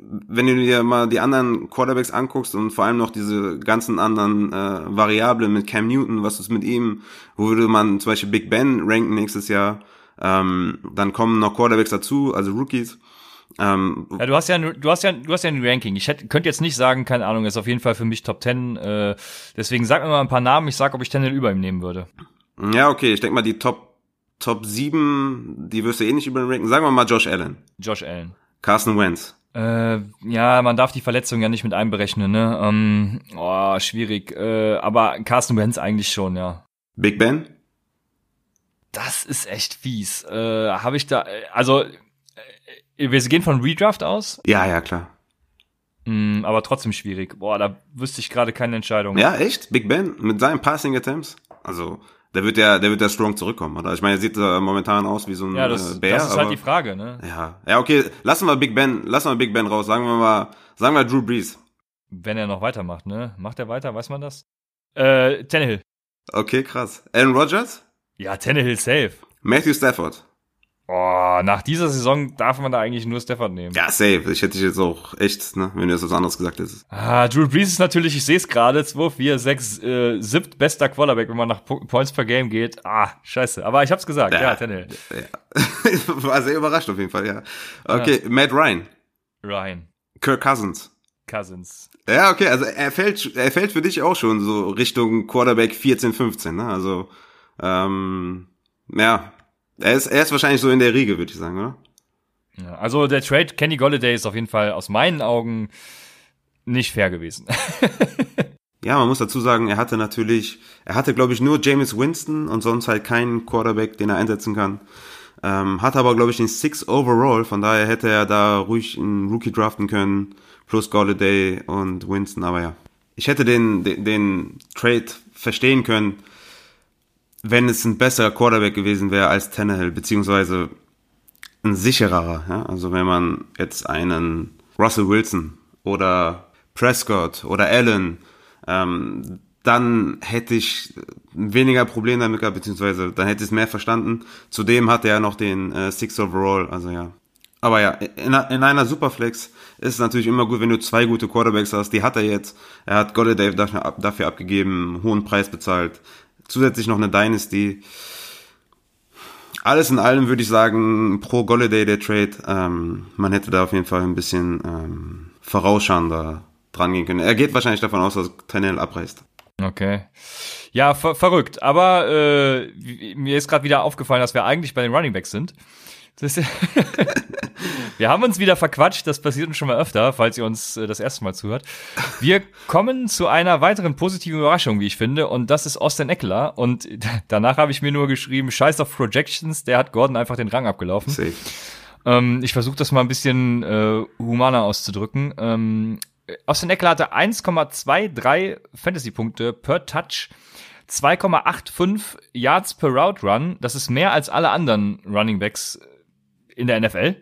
wenn du dir mal die anderen Quarterbacks anguckst und vor allem noch diese ganzen anderen äh, Variablen mit Cam Newton, was ist mit ihm, wo würde man zum Beispiel Big Ben ranken nächstes Jahr? Ähm, dann kommen noch Quarterbacks dazu, also Rookies. Ähm, Ja, du hast ja, du hast ja, du hast ja ein Ranking. Ich hätte, könnte jetzt nicht sagen, keine Ahnung, ist auf jeden Fall für mich Top 10. Äh, deswegen sag mir mal ein paar Namen. Ich sag, ob ich Tannehill über ihm nehmen würde. ja, okay, ich denke mal, die Top Top 7, die wirst du eh nicht über den ranken. Sagen wir mal Josh Allen, Josh Allen. Carson Wentz. Äh, ja, man darf die Verletzung ja nicht mit einberechnen, ne? Ähm, oh, schwierig. Äh, aber Carsten Wentz eigentlich schon, ja. Big Ben? Das ist echt fies. Äh, Habe ich da, äh, also äh, wir gehen von Redraft aus, Ja, ja, klar. mh, aber trotzdem schwierig. Boah, da wüsste ich gerade keine Entscheidung. Ja, echt? Big Ben mit seinen Passing Attempts? Also, der wird ja, der wird ja strong zurückkommen, oder? Ich meine, er sieht äh, momentan aus wie so ein Ja, das, äh, Bär. das ist aber, halt die Frage, ne? Ja, ja, okay. Lassen wir Big Ben, lassen wir Big Ben raus. Sagen wir mal, sagen wir Drew Brees. Wenn er noch weitermacht, ne? Macht er weiter, weiß man das? Äh, Tannehill. Okay, krass. Aaron Rodgers? Ja, Tannehill safe. Matthew Stafford? Oh, nach dieser Saison darf man da eigentlich nur Stafford nehmen. Ja, safe. Ich hätte dich jetzt auch echt, ne, wenn du jetzt was anderes gesagt hättest. Ah, Drew Brees ist natürlich, ich sehe es gerade, 2, 4, 6, äh, siebt bester Quarterback, wenn man nach Po- Points per Game geht. Ah, scheiße. Aber ich hab's gesagt, ja, Ja. Tannehill. Ja. War sehr überrascht auf jeden Fall, ja. Okay, Matt Ryan. Ryan. Kirk Cousins. Cousins. Ja, okay, also er fällt, er fällt für dich auch schon so Richtung Quarterback 14, 15, ne? Also, ähm, ja, er ist, er ist wahrscheinlich so in der Riege, würde ich sagen, oder? Ja, also der Trade Kenny Golladay ist auf jeden Fall aus meinen Augen nicht fair gewesen. Ja, man muss dazu sagen, er hatte natürlich, er hatte, glaube ich, nur Jameis Winston und sonst halt keinen Quarterback, den er einsetzen kann. Ähm, hat aber, glaube ich, den Six Overall, von daher hätte er da ruhig einen Rookie draften können, plus Golladay und Winston, aber ja. Ich hätte den, den, den Trade verstehen können, wenn es ein besserer Quarterback gewesen wäre als Tannehill, beziehungsweise ein sichererer. Ja? Also wenn man jetzt einen Russell Wilson oder Prescott oder Allen, ähm, dann hätte ich weniger Probleme damit gehabt, beziehungsweise dann hätte ich es mehr verstanden. Zudem hat er ja noch den äh, Six Overall, also ja. Aber ja, in, in einer Superflex ist es natürlich immer gut, wenn du zwei gute Quarterbacks hast. Die hat er jetzt. Er hat Golladay dafür, dafür abgegeben, hohen Preis bezahlt. Zusätzlich noch eine Dynasty. Alles in allem würde ich sagen, pro Golladay der Trade. Ähm, man hätte da auf jeden Fall ein bisschen ähm, vorausschauender dran gehen können. Er geht wahrscheinlich davon aus, dass Tannehill abreißt. Okay. Ja, ver verrückt. Aber äh, mir ist gerade wieder aufgefallen, dass wir eigentlich bei den Running Backs sind. Wir haben uns wieder verquatscht, das passiert uns schon mal öfter, falls ihr uns äh, das erste Mal zuhört. Wir kommen zu einer weiteren positiven Überraschung, wie ich finde, und das ist Austin Eckler. Und danach habe ich mir nur geschrieben, scheiß auf Projections, der hat Gordon einfach den Rang abgelaufen. Safe. Ähm, ich versuche das mal ein bisschen äh, humaner auszudrücken. Ähm, Austin Eckler hatte 1,23 Fantasy-Punkte per Touch, 2,85 Yards per Route Run. Das ist mehr als alle anderen Running Backs in der NFL.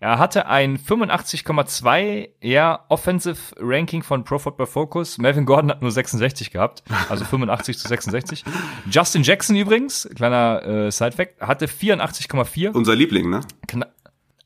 Er hatte ein 85,2 eher Offensive Ranking von Pro Football Focus. Melvin Gordon hat nur 66 gehabt, also 85 zu 66. Justin Jackson übrigens, kleiner äh, Side-Fact, hatte 84,4. Unser Liebling, ne? Kna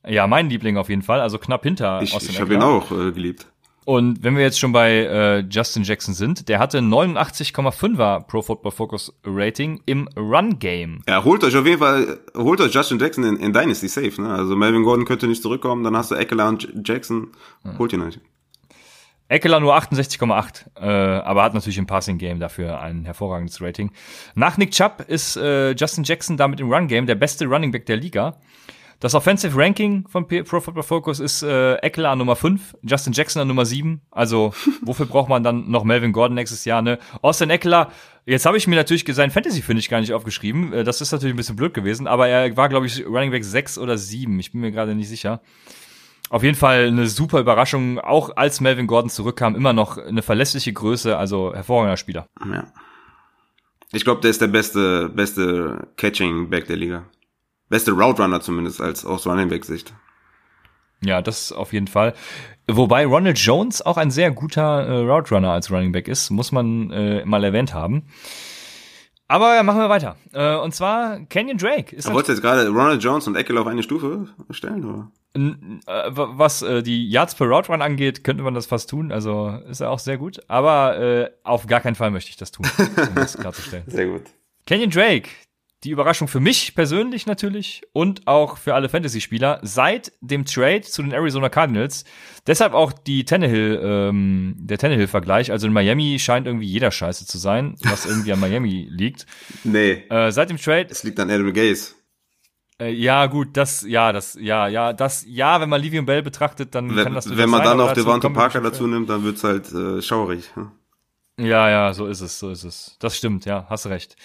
ja, mein Liebling auf jeden Fall, also knapp hinter ich, Ich habe ihn auch äh, geliebt. Und wenn wir jetzt schon bei äh, Justin Jackson sind, der hatte 89,5er Pro Football Focus Rating im Run Game. Ja, holt euch auf jeden Fall, holt euch Justin Jackson in, in Dynasty safe, ne? Also Melvin Gordon könnte nicht zurückkommen, dann hast du Eckler und Jackson, holt ihn euch. Eckler nur 68,8, äh, aber hat natürlich im Passing Game dafür ein hervorragendes Rating. Nach Nick Chubb ist äh, Justin Jackson damit im Run Game der beste Running Back der Liga. Das Offensive Ranking von Pro Football Focus ist äh, Eckler an Nummer 5, Justin Jackson an Nummer 7. Also, wofür braucht man dann noch Melvin Gordon nächstes Jahr, ne? Austin Eckler, jetzt habe ich mir natürlich sein Fantasy finde ich gar nicht aufgeschrieben. Äh, das ist natürlich ein bisschen blöd gewesen, aber er war glaube ich Running Back 6 oder 7, ich bin mir gerade nicht sicher. Auf jeden Fall eine super Überraschung, auch als Melvin Gordon zurückkam, immer noch eine verlässliche Größe, also hervorragender Spieler. Ja. Ich glaube, der ist der beste beste Catching Back der Liga beste Route Runner zumindest als aus Running Back Sicht. Ja, das auf jeden Fall. Wobei Ronald Jones auch ein sehr guter äh, Route Runner als Running Back ist, muss man äh, mal erwähnt haben. Aber ja, machen wir weiter. Äh, und zwar Kenyon Drake. Ist Wolltest du jetzt gerade Ronald Jones und Eckel auf eine Stufe stellen, oder? Äh, was äh, die Yards per Route Run angeht, könnte man das fast tun. Also ist er auch sehr gut. Aber äh, auf gar keinen Fall möchte ich das tun, um das klarzustellen. Sehr gut. Kenyon Drake, die Überraschung für mich persönlich natürlich und auch für alle Fantasy-Spieler seit dem Trade zu den Arizona Cardinals. Deshalb auch die Tannehill, ähm, der Tannehill-Vergleich. Also in Miami scheint irgendwie jeder scheiße zu sein, was irgendwie an Miami liegt. Nee. Äh, seit dem Trade. Es liegt an Adam Gaze. Äh, ja, gut, das, ja, das, ja, ja, das, ja, wenn man Livium Bell betrachtet, dann wenn, kann das Wenn man dann auch Devonta Parker dazu nimmt, dann wird's halt äh, schaurig. Hm? Ja, ja, so ist es, so ist es. Das stimmt, ja, hast recht.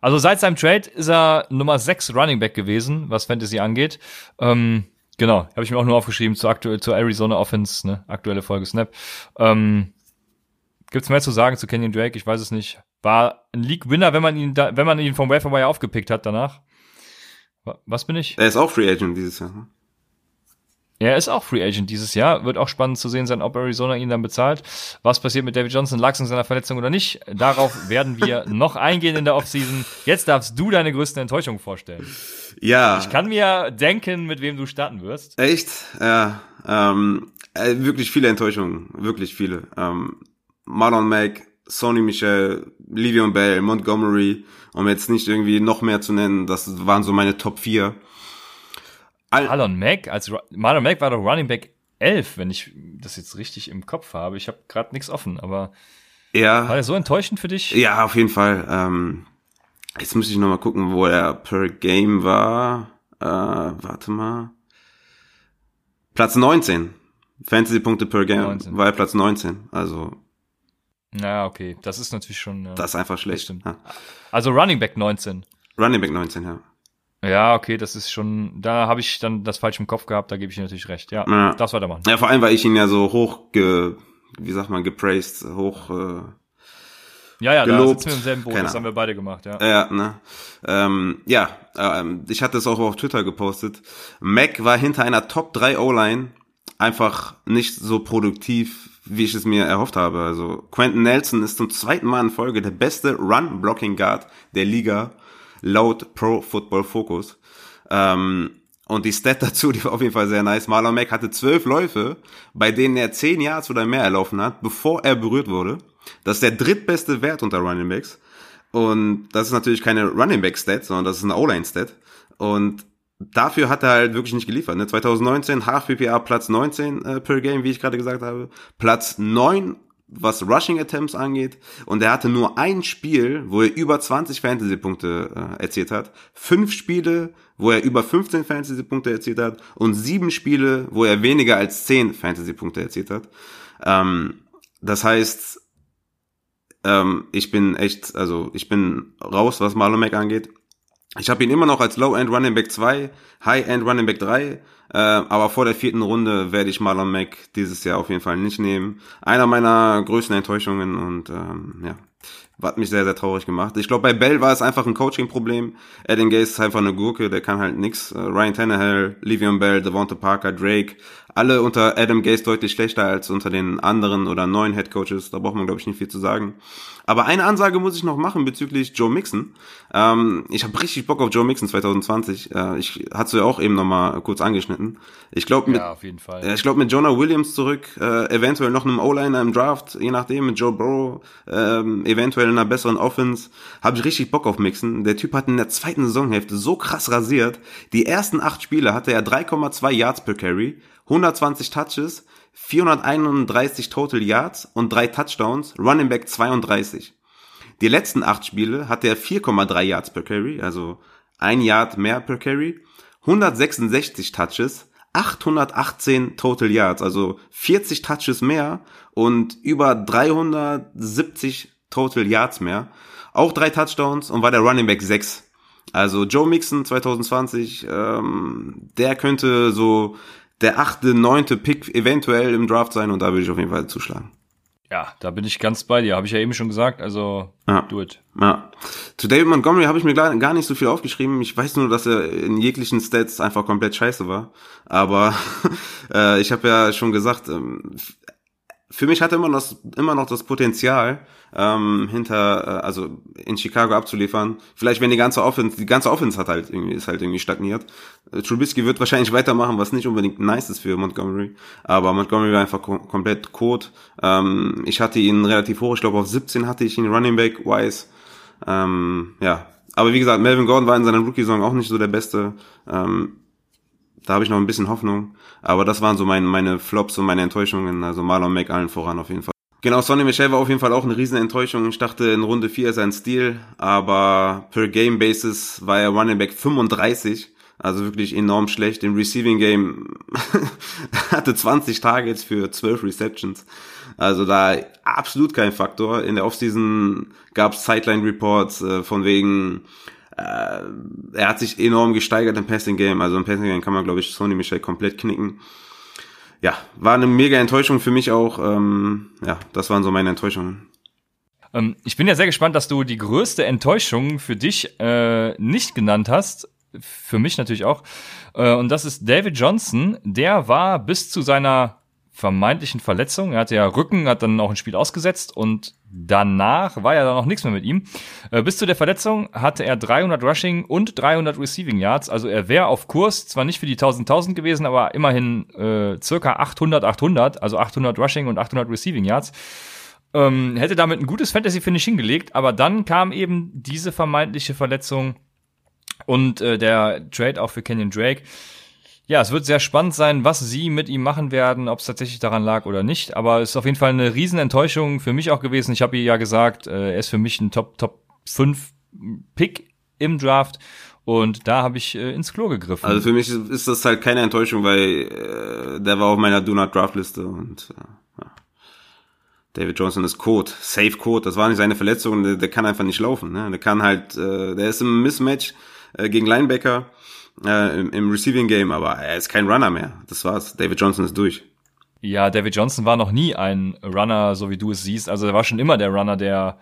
Also seit seinem Trade ist er Nummer 6 Running Back gewesen, was Fantasy angeht. Ähm, genau, habe ich mir auch nur aufgeschrieben zur, aktuell, zur Arizona Offense, ne? aktuelle Folge Snap. Ähm, Gibt's mehr zu sagen zu Kenyon Drake? Ich weiß es nicht. War ein League-Winner, wenn man ihn da, wenn man ihn vom Wire aufgepickt hat danach. Was bin ich? Er ist auch Free Agent dieses Jahr. Er ist auch Free Agent dieses Jahr. Wird auch spannend zu sehen sein, ob Arizona ihn dann bezahlt. Was passiert mit David Johnson? Lag es in seiner Verletzung oder nicht? Darauf werden wir noch eingehen in der Offseason. Jetzt darfst du deine größten Enttäuschungen vorstellen. Ja. Ich kann mir denken, mit wem du starten wirst. Echt? Ja. Ähm, äh, wirklich viele Enttäuschungen. Wirklich viele. Ähm, Marlon Mack, Sony Michel, Livion Bell, Montgomery, um jetzt nicht irgendwie noch mehr zu nennen. Das waren so meine Top 4. Marlon Mack, als Marlon Mack war doch Running Back 11, wenn ich das jetzt richtig im Kopf habe. Ich habe gerade nichts offen, aber ja. war der so enttäuschend für dich? Ja, auf jeden Fall. Ähm, jetzt muss ich noch mal gucken, wo er per Game war. Äh, warte mal. Platz 19. Fantasy-Punkte per Game 19. war er Platz 19. Also. Na, okay. Das ist natürlich schon. Ja, das ist einfach schlecht. Ja. Also Running Back 19. Running Back 19, ja. Ja, okay, das ist schon, da habe ich dann das falsch im Kopf gehabt, da gebe ich natürlich recht. Ja, ja. das weitermachen. Ja, vor allem, weil ich ihn ja so hoch, ge, wie sagt man, gepraised, hoch, äh, Ja, ja, gelobt. da sitzen wir im selben Boot, Keine das haben wir beide gemacht, ja. Ja, ne? Ähm, ja, ähm, ich hatte es auch auf Twitter gepostet. Mac war hinter einer Top 3 O-Line einfach nicht so produktiv, wie ich es mir erhofft habe. Also Quentin Nelson ist zum zweiten Mal in Folge der beste Run-Blocking-Guard der Liga laut Pro Football Focus. Ähm, und die Stat dazu, die war auf jeden Fall sehr nice. Marlon Mack hatte zwölf Läufe, bei denen er zehn Yards oder mehr erlaufen hat, bevor er berührt wurde. Das ist der drittbeste Wert unter Running Backs. Und das ist natürlich keine Running Back Stat, sondern das ist eine O-Line Stat. Und dafür hat er halt wirklich nicht geliefert. Ne? 2019 Half PPA Platz 19 äh, per Game, wie ich gerade gesagt habe. Platz 9 was Rushing Attempts angeht. Und er hatte nur ein Spiel, wo er über 20 Fantasy-Punkte äh, erzielt hat. Fünf Spiele, wo er über 15 Fantasy-Punkte erzielt hat. Und sieben Spiele, wo er weniger als 10 Fantasy-Punkte erzielt hat. Ähm, das heißt, ähm, ich bin echt, also ich bin raus, was Marlon Mack angeht. Ich habe ihn immer noch als Low-End Running Back 2, High-End Running Back 3, äh, aber vor der vierten Runde werde ich Marlon Mack dieses Jahr auf jeden Fall nicht nehmen. Einer meiner größten Enttäuschungen und ähm, ja, hat mich sehr, sehr traurig gemacht. Ich glaube, bei Bell war es einfach ein Coaching-Problem. Adam Gase ist einfach eine Gurke, der kann halt nix. Äh, Ryan Tannehill, Le'Veon Bell, Devonta Parker, Drake, alle unter Adam Gase deutlich schlechter als unter den anderen oder neuen Head Coaches. Da braucht man, glaube ich, nicht viel zu sagen. Aber eine Ansage muss ich noch machen bezüglich Joe Mixon. Ähm, ich habe richtig Bock auf Joe Mixon 2020. Äh, ich hatte ja auch eben noch mal kurz angeschnitten. Ich glaube mit, Ja, auf jeden Fall. äh, ich glaube mit Jonah Williams zurück, äh, eventuell noch einem O-Liner im Draft, je nachdem mit Joe Burrow, ähm, eventuell in einer besseren Offense, habe ich richtig Bock auf Mixon. Der Typ hat in der zweiten Saisonhälfte so krass rasiert. Die ersten acht Spiele hatte er 3,2 Yards per Carry, 120 Touches, 431 Total Yards und drei Touchdowns, Running Back 32. Die letzten acht Spiele hatte er 4,3 Yards per Carry, also ein Yard mehr per Carry, 166 Touches, 818 Total Yards, also 40 Touches mehr und über 370 Total Yards mehr. Auch drei Touchdowns und war der Running Back 6. Also Joe Mixon 2020, ähm, der könnte so der achte, neunte Pick eventuell im Draft sein und da würde ich auf jeden Fall zuschlagen. Ja, da bin ich ganz bei dir. Habe ich ja eben schon gesagt. Also, Ja. do it. Ja. Zu David Montgomery habe ich mir gar nicht so viel aufgeschrieben. Ich weiß nur, dass er in jeglichen Stats einfach komplett scheiße war. Aber äh, ich habe ja schon gesagt, ähm, für mich hat er immer noch, immer noch das Potenzial, ähm, hinter, äh, also in Chicago abzuliefern. Vielleicht wenn die ganze Offense, die ganze Offense hat halt irgendwie, ist halt irgendwie stagniert. Äh, Trubisky wird wahrscheinlich weitermachen, was nicht unbedingt nice ist für Montgomery. Aber Montgomery war einfach kom komplett kot. Ähm, ich hatte ihn relativ hoch, ich glaube auf 17 hatte ich ihn Running Back wise. Ähm, ja, aber wie gesagt, Melvin Gordon war in seiner Rookie-Saison auch nicht so der Beste. Ähm, da habe ich noch ein bisschen Hoffnung. Aber das waren so meine, meine Flops und meine Enttäuschungen. Also Marlon Mack allen voran auf jeden Fall. Genau, Sonny Michel war auf jeden Fall auch eine riesen Enttäuschung. Ich dachte, in Runde 4 ist ein Stil, aber per Game Basis war er Running Back 35. Also wirklich enorm schlecht. Im Receiving Game hatte 20 Targets für 12 Receptions. Also da absolut kein Faktor. In der Offseason gab es Sideline Reports äh, von wegen, er hat sich enorm gesteigert im Passing Game. Also im Passing Game kann man, glaube ich, Sony Michel komplett knicken. Ja, war eine mega Enttäuschung für mich auch. Ähm, ja, das waren so meine Enttäuschungen. Ähm, ich bin ja sehr gespannt, dass du die größte Enttäuschung für dich äh, nicht genannt hast. Für mich natürlich auch. Äh, und das ist David Johnson. Der war bis zu seiner vermeintlichen Verletzung. Er hatte ja Rücken, hat dann auch ein Spiel ausgesetzt und danach war ja dann noch nichts mehr mit ihm. Äh, bis zu der Verletzung hatte er 300 Rushing und 300 Receiving Yards. Also er wäre auf Kurs, zwar nicht für die 1000-1000 gewesen, aber immerhin äh, circa 800, 800, also 800 Rushing und 800 Receiving Yards. Ähm, hätte damit ein gutes Fantasy-Finish hingelegt, aber dann kam eben diese vermeintliche Verletzung und äh, der Trade auch für Kenyon Drake. Ja, es wird sehr spannend sein, was sie mit ihm machen werden, ob es tatsächlich daran lag oder nicht. Aber es ist auf jeden Fall eine Riesenenttäuschung für mich auch gewesen. Ich habe ihr ja gesagt, äh, er ist für mich ein Top Top 5 Pick im Draft. Und da habe ich äh, ins Klo gegriffen. Also für mich ist das halt keine Enttäuschung, weil äh, der war auf meiner Do Not Draft Liste und äh, ja. David Johnson ist Code, Safe Code. Das war nicht seine Verletzung, der, der kann einfach nicht laufen. Ne? Der kann halt, äh, der ist im Mismatch äh, gegen Linebacker äh, im, im Receiving Game, aber er ist kein Runner mehr. Das war's. David Johnson ist durch. Ja, David Johnson war noch nie ein Runner, so wie du es siehst. Also er war schon immer der Runner, der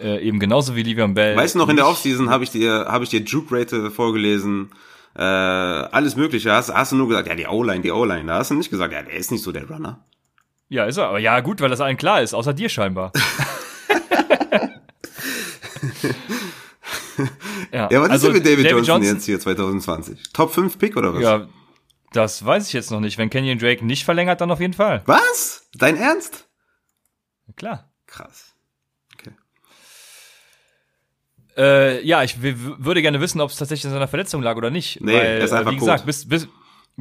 äh, eben genauso wie Livian Bell. Weißt du noch, in der Offseason habe ich dir, habe ich dir Juke Rate vorgelesen, äh, alles Mögliche. Hast, hast du nur gesagt, ja, die O-Line, die O-Line. Da hast du nicht gesagt, ja, der ist nicht so der Runner. Ja, ist er. Aber ja, gut, weil das allen klar ist, außer dir scheinbar. ja, ja, was also, ist denn mit David, David Johnson, Johnson, jetzt hier 2020? Top 5 Pick oder was? Ja, das weiß ich jetzt noch nicht. Wenn Kenyon Drake nicht verlängert, dann auf jeden Fall. Was? Dein Ernst? Klar. Krass. Okay. Äh, ja, ich würde gerne wissen, ob es tatsächlich in seiner Verletzung lag oder nicht. Nee, weil, er ist einfach wie gesagt, bis, bis,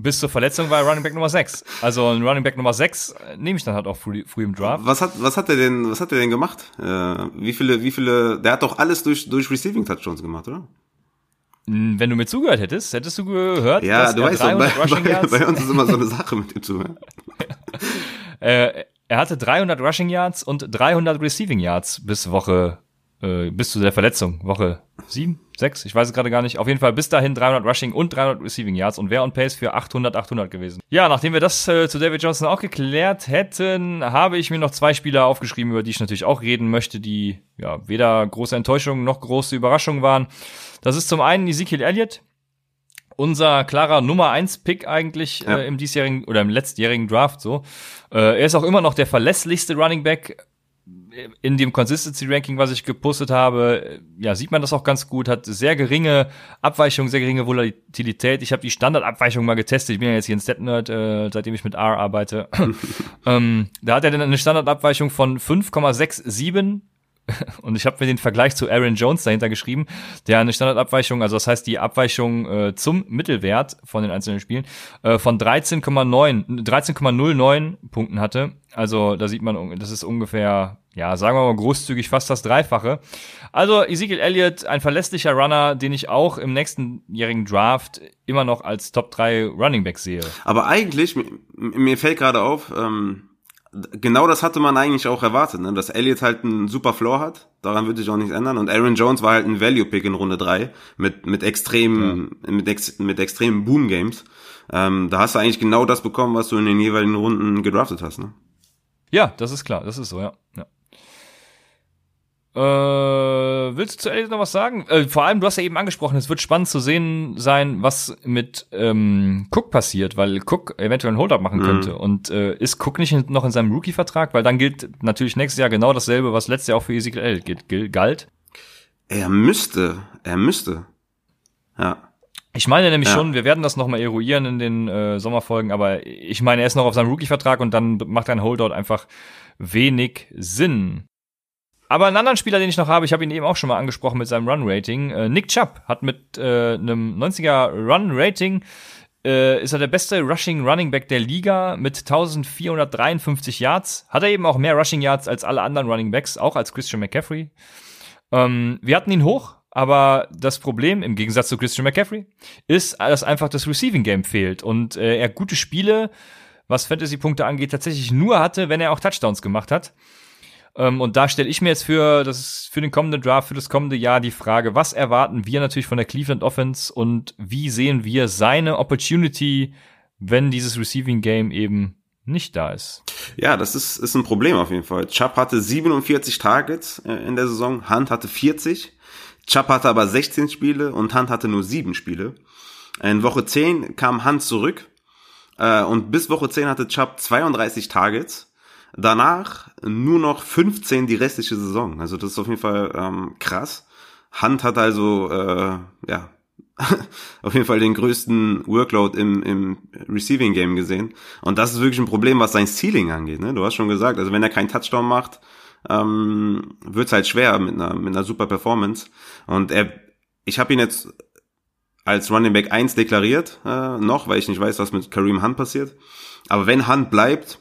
bis zur Verletzung war er Running Back Nummer 6. Also ein Running Back Nummer 6 äh, nehme ich dann halt auch früh, früh im Draft. Was hat, was hat er denn, was hat er denn gemacht? Äh, wie viele, wie viele, der hat doch alles durch, durch Receiving Touchdowns gemacht, oder? Hm, wenn du mir zugehört hättest, hättest du gehört, ja, dass du weißt 300 doch, bei, bei, bei, uns ist immer so eine Sache mit dem Zuhören. äh, er hatte 300 Rushing Yards und 300 Receiving Yards bis Woche, äh, bis zu der Verletzung. Woche 7, 6, ich weiß es gerade gar nicht. Auf jeden Fall bis dahin 300 Rushing und 300 Receiving Yards und wäre on Pace für 800, 800 gewesen. Ja, nachdem wir das äh, zu David Johnson auch geklärt hätten, habe ich mir noch zwei Spieler aufgeschrieben, über die ich natürlich auch reden möchte, die ja weder große Enttäuschungen noch große Überraschungen waren. Das ist zum einen Ezekiel Elliott, unser klarer Nummer 1 Pick eigentlich ja. äh, im diesjährigen oder im letztjährigen Draft so. Äh, er ist auch immer noch der verlässlichste Running Back in dem Consistency Ranking, was ich gepostet habe, ja, sieht man das auch ganz gut, hat sehr geringe Abweichung, sehr geringe Volatilität. Ich habe die Standardabweichung mal getestet. Ich bin ja jetzt hier ein Stat-Nerd, äh, seitdem ich mit R arbeite. ähm, da hat er dann eine Standardabweichung von 5,67 und ich habe mir den Vergleich zu Aaron Jones dahinter geschrieben, der eine Standardabweichung, also das heißt die Abweichung äh, zum Mittelwert von den einzelnen Spielen, äh, von 13,9, 13,09 Punkten hatte. Also da sieht man, das ist ungefähr, ja, sagen wir mal großzügig fast das Dreifache. Also Ezekiel Elliott, ein verlässlicher Runner, den ich auch im nächsten jährigen Draft immer noch als Top 3 Running Back sehe. Aber eigentlich, mir fällt gerade auf, ähm genau das hatte man eigentlich auch erwartet, ne? dass Elliott halt einen super Floor hat. Daran würde sich auch nichts ändern. Und Aaron Jones war halt ein Value-Pick in Runde drei mit, mit extremen, ja. mit, ex, mit extremen Boom-Games. Ähm, da hast du eigentlich genau das bekommen, was du in den jeweiligen Runden gedraftet hast, ne? Ja, das ist klar, das ist so, ja. ja. Äh, willst du zu Elliot noch was sagen? Äh, vor allem, du hast ja eben angesprochen, es wird spannend zu sehen sein, was mit ähm, Cook passiert, weil Cook eventuell ein Hold-up machen mhm. könnte. Und äh, ist Cook nicht noch in seinem Rookie-Vertrag? Weil dann gilt natürlich nächstes Jahr genau dasselbe, was letztes Jahr auch für Ezekiel Elliott galt. Er müsste, er müsste. Ja. Ich meine nämlich ja. schon, wir werden das nochmal eruieren in den äh, Sommerfolgen, aber ich meine, er ist noch auf seinem Rookie-Vertrag und dann macht ein Holdout einfach wenig Sinn. Aber einen anderen Spieler, den ich noch habe, ich habe ihn eben auch schon mal angesprochen mit seinem Run-Rating. Äh, Nick Chubb hat mit äh, einem 90er Run-Rating äh, ist er der beste Rushing Running Back der Liga mit 1453 Yards. Hat er eben auch mehr Rushing Yards als alle anderen Running Backs, auch als Christian McCaffrey. Ähm, wir hatten ihn hoch, aber das Problem, im Gegensatz zu Christian McCaffrey, ist, dass einfach das Receiving Game fehlt und äh, er gute Spiele, was Fantasy-Punkte angeht, tatsächlich nur hatte, wenn er auch Touchdowns gemacht hat. Ähm, und da stelle ich mir jetzt für, das für den kommenden Draft, für das kommende Jahr die Frage, was erwarten wir natürlich von der Cleveland Offense und wie sehen wir seine Opportunity, wenn dieses Receiving Game eben nicht da ist. Ja, das ist, ist ein Problem auf jeden Fall. Chubb hatte 47 Targets äh, in der Saison, Hunt hatte 40. Chubb hatte aber 16 Spiele und Hunt hatte nur 7 Spiele. In Woche 10 kam Hunt zurück äh, und bis Woche 10 hatte Chubb 32 Targets Danach nur noch 15 die restliche Saison. Also das ist auf jeden Fall ähm, krass. Hunt hat also äh, ja auf jeden Fall den größten Workload im, im Receiving Game gesehen. Und das ist wirklich ein Problem, was sein Ceiling angeht. Ne? Du hast schon gesagt, also wenn er keinen Touchdown macht, ähm, wird's halt schwer mit einer, mit einer super Performance. Und er, ich habe ihn jetzt als Running Back 1 deklariert, äh, noch, weil ich nicht weiß, was mit Kareem Hunt passiert. Aber wenn Hunt bleibt,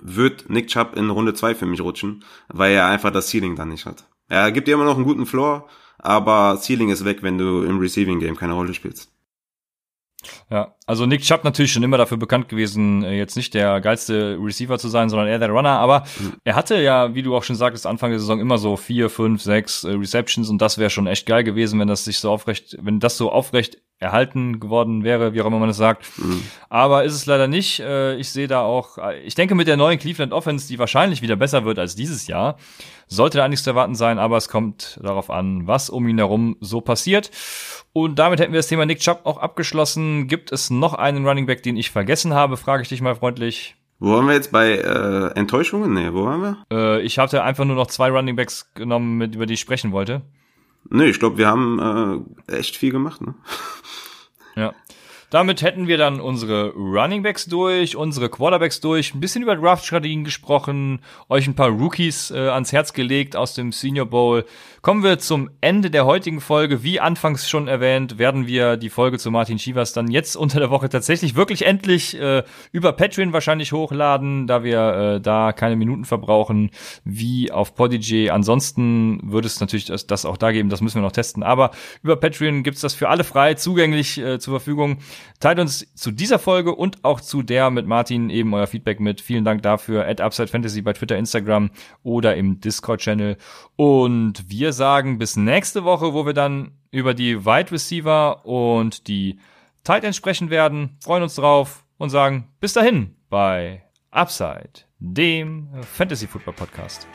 wird Nick Chubb in Runde 2 für mich rutschen, weil er einfach das Ceiling dann nicht hat. Er gibt dir immer noch einen guten Floor, aber Ceiling ist weg, wenn du im Receiving Game keine Rolle spielst. Ja, also Nick Chubb natürlich schon immer dafür bekannt gewesen, äh, jetzt nicht der geilste Receiver zu sein, sondern eher der Runner. Aber mhm. er hatte ja, wie du auch schon sagtest, Anfang der Saison immer so vier, fünf, sechs äh, Receptions und das wäre schon echt geil gewesen, wenn das sich so aufrecht, wenn das so aufrecht erhalten geworden wäre, wie auch immer man es sagt. Mhm. Aber ist es leider nicht. Äh, ich sehe da auch, ich denke mit der neuen Cleveland Offense, die wahrscheinlich wieder besser wird als dieses Jahr, sollte da einiges zu erwarten sein, aber es kommt darauf an, was um ihn herum so passiert. Und damit hätten wir das Thema Nick Chubb auch abgeschlossen. Gibt es noch einen Running Back, den ich vergessen habe? Frage ich dich mal freundlich. Wo waren wir jetzt bei äh, Enttäuschungen? Nee, wo waren wir? Äh, ich hatte einfach nur noch zwei Running Backs genommen, mit, über die ich sprechen wollte. Nee, ich glaube, wir haben äh, echt viel gemacht. Ne? Ja. Damit hätten wir dann unsere Running Backs durch, unsere Quarterbacks durch, ein bisschen über Draft-Strategien gesprochen, euch ein paar Rookies äh, ans Herz gelegt aus dem Senior Bowl. Kommen wir zum Ende der heutigen Folge. Wie anfangs schon erwähnt, werden wir die Folge zu Martin Schivas dann jetzt unter der Woche tatsächlich wirklich endlich äh, über Patreon wahrscheinlich hochladen, da wir äh, da keine Minuten verbrauchen, wie auf Podigy. Ansonsten würde es natürlich das, das auch da geben, das müssen wir noch testen. Aber über Patreon gibt's das für alle frei zugänglich äh, zur Verfügung. Teilt uns zu dieser Folge und auch zu der mit Martin eben euer Feedback mit. Vielen Dank dafür. At Upside Fantasy bei Twitter, Instagram oder im Discord-Channel. Und wir sagen bis nächste Woche, wo wir dann über die Wide Receiver und die Tight sprechen werden. Freuen uns drauf und sagen bis dahin bei Upside, dem Fantasy Football Podcast.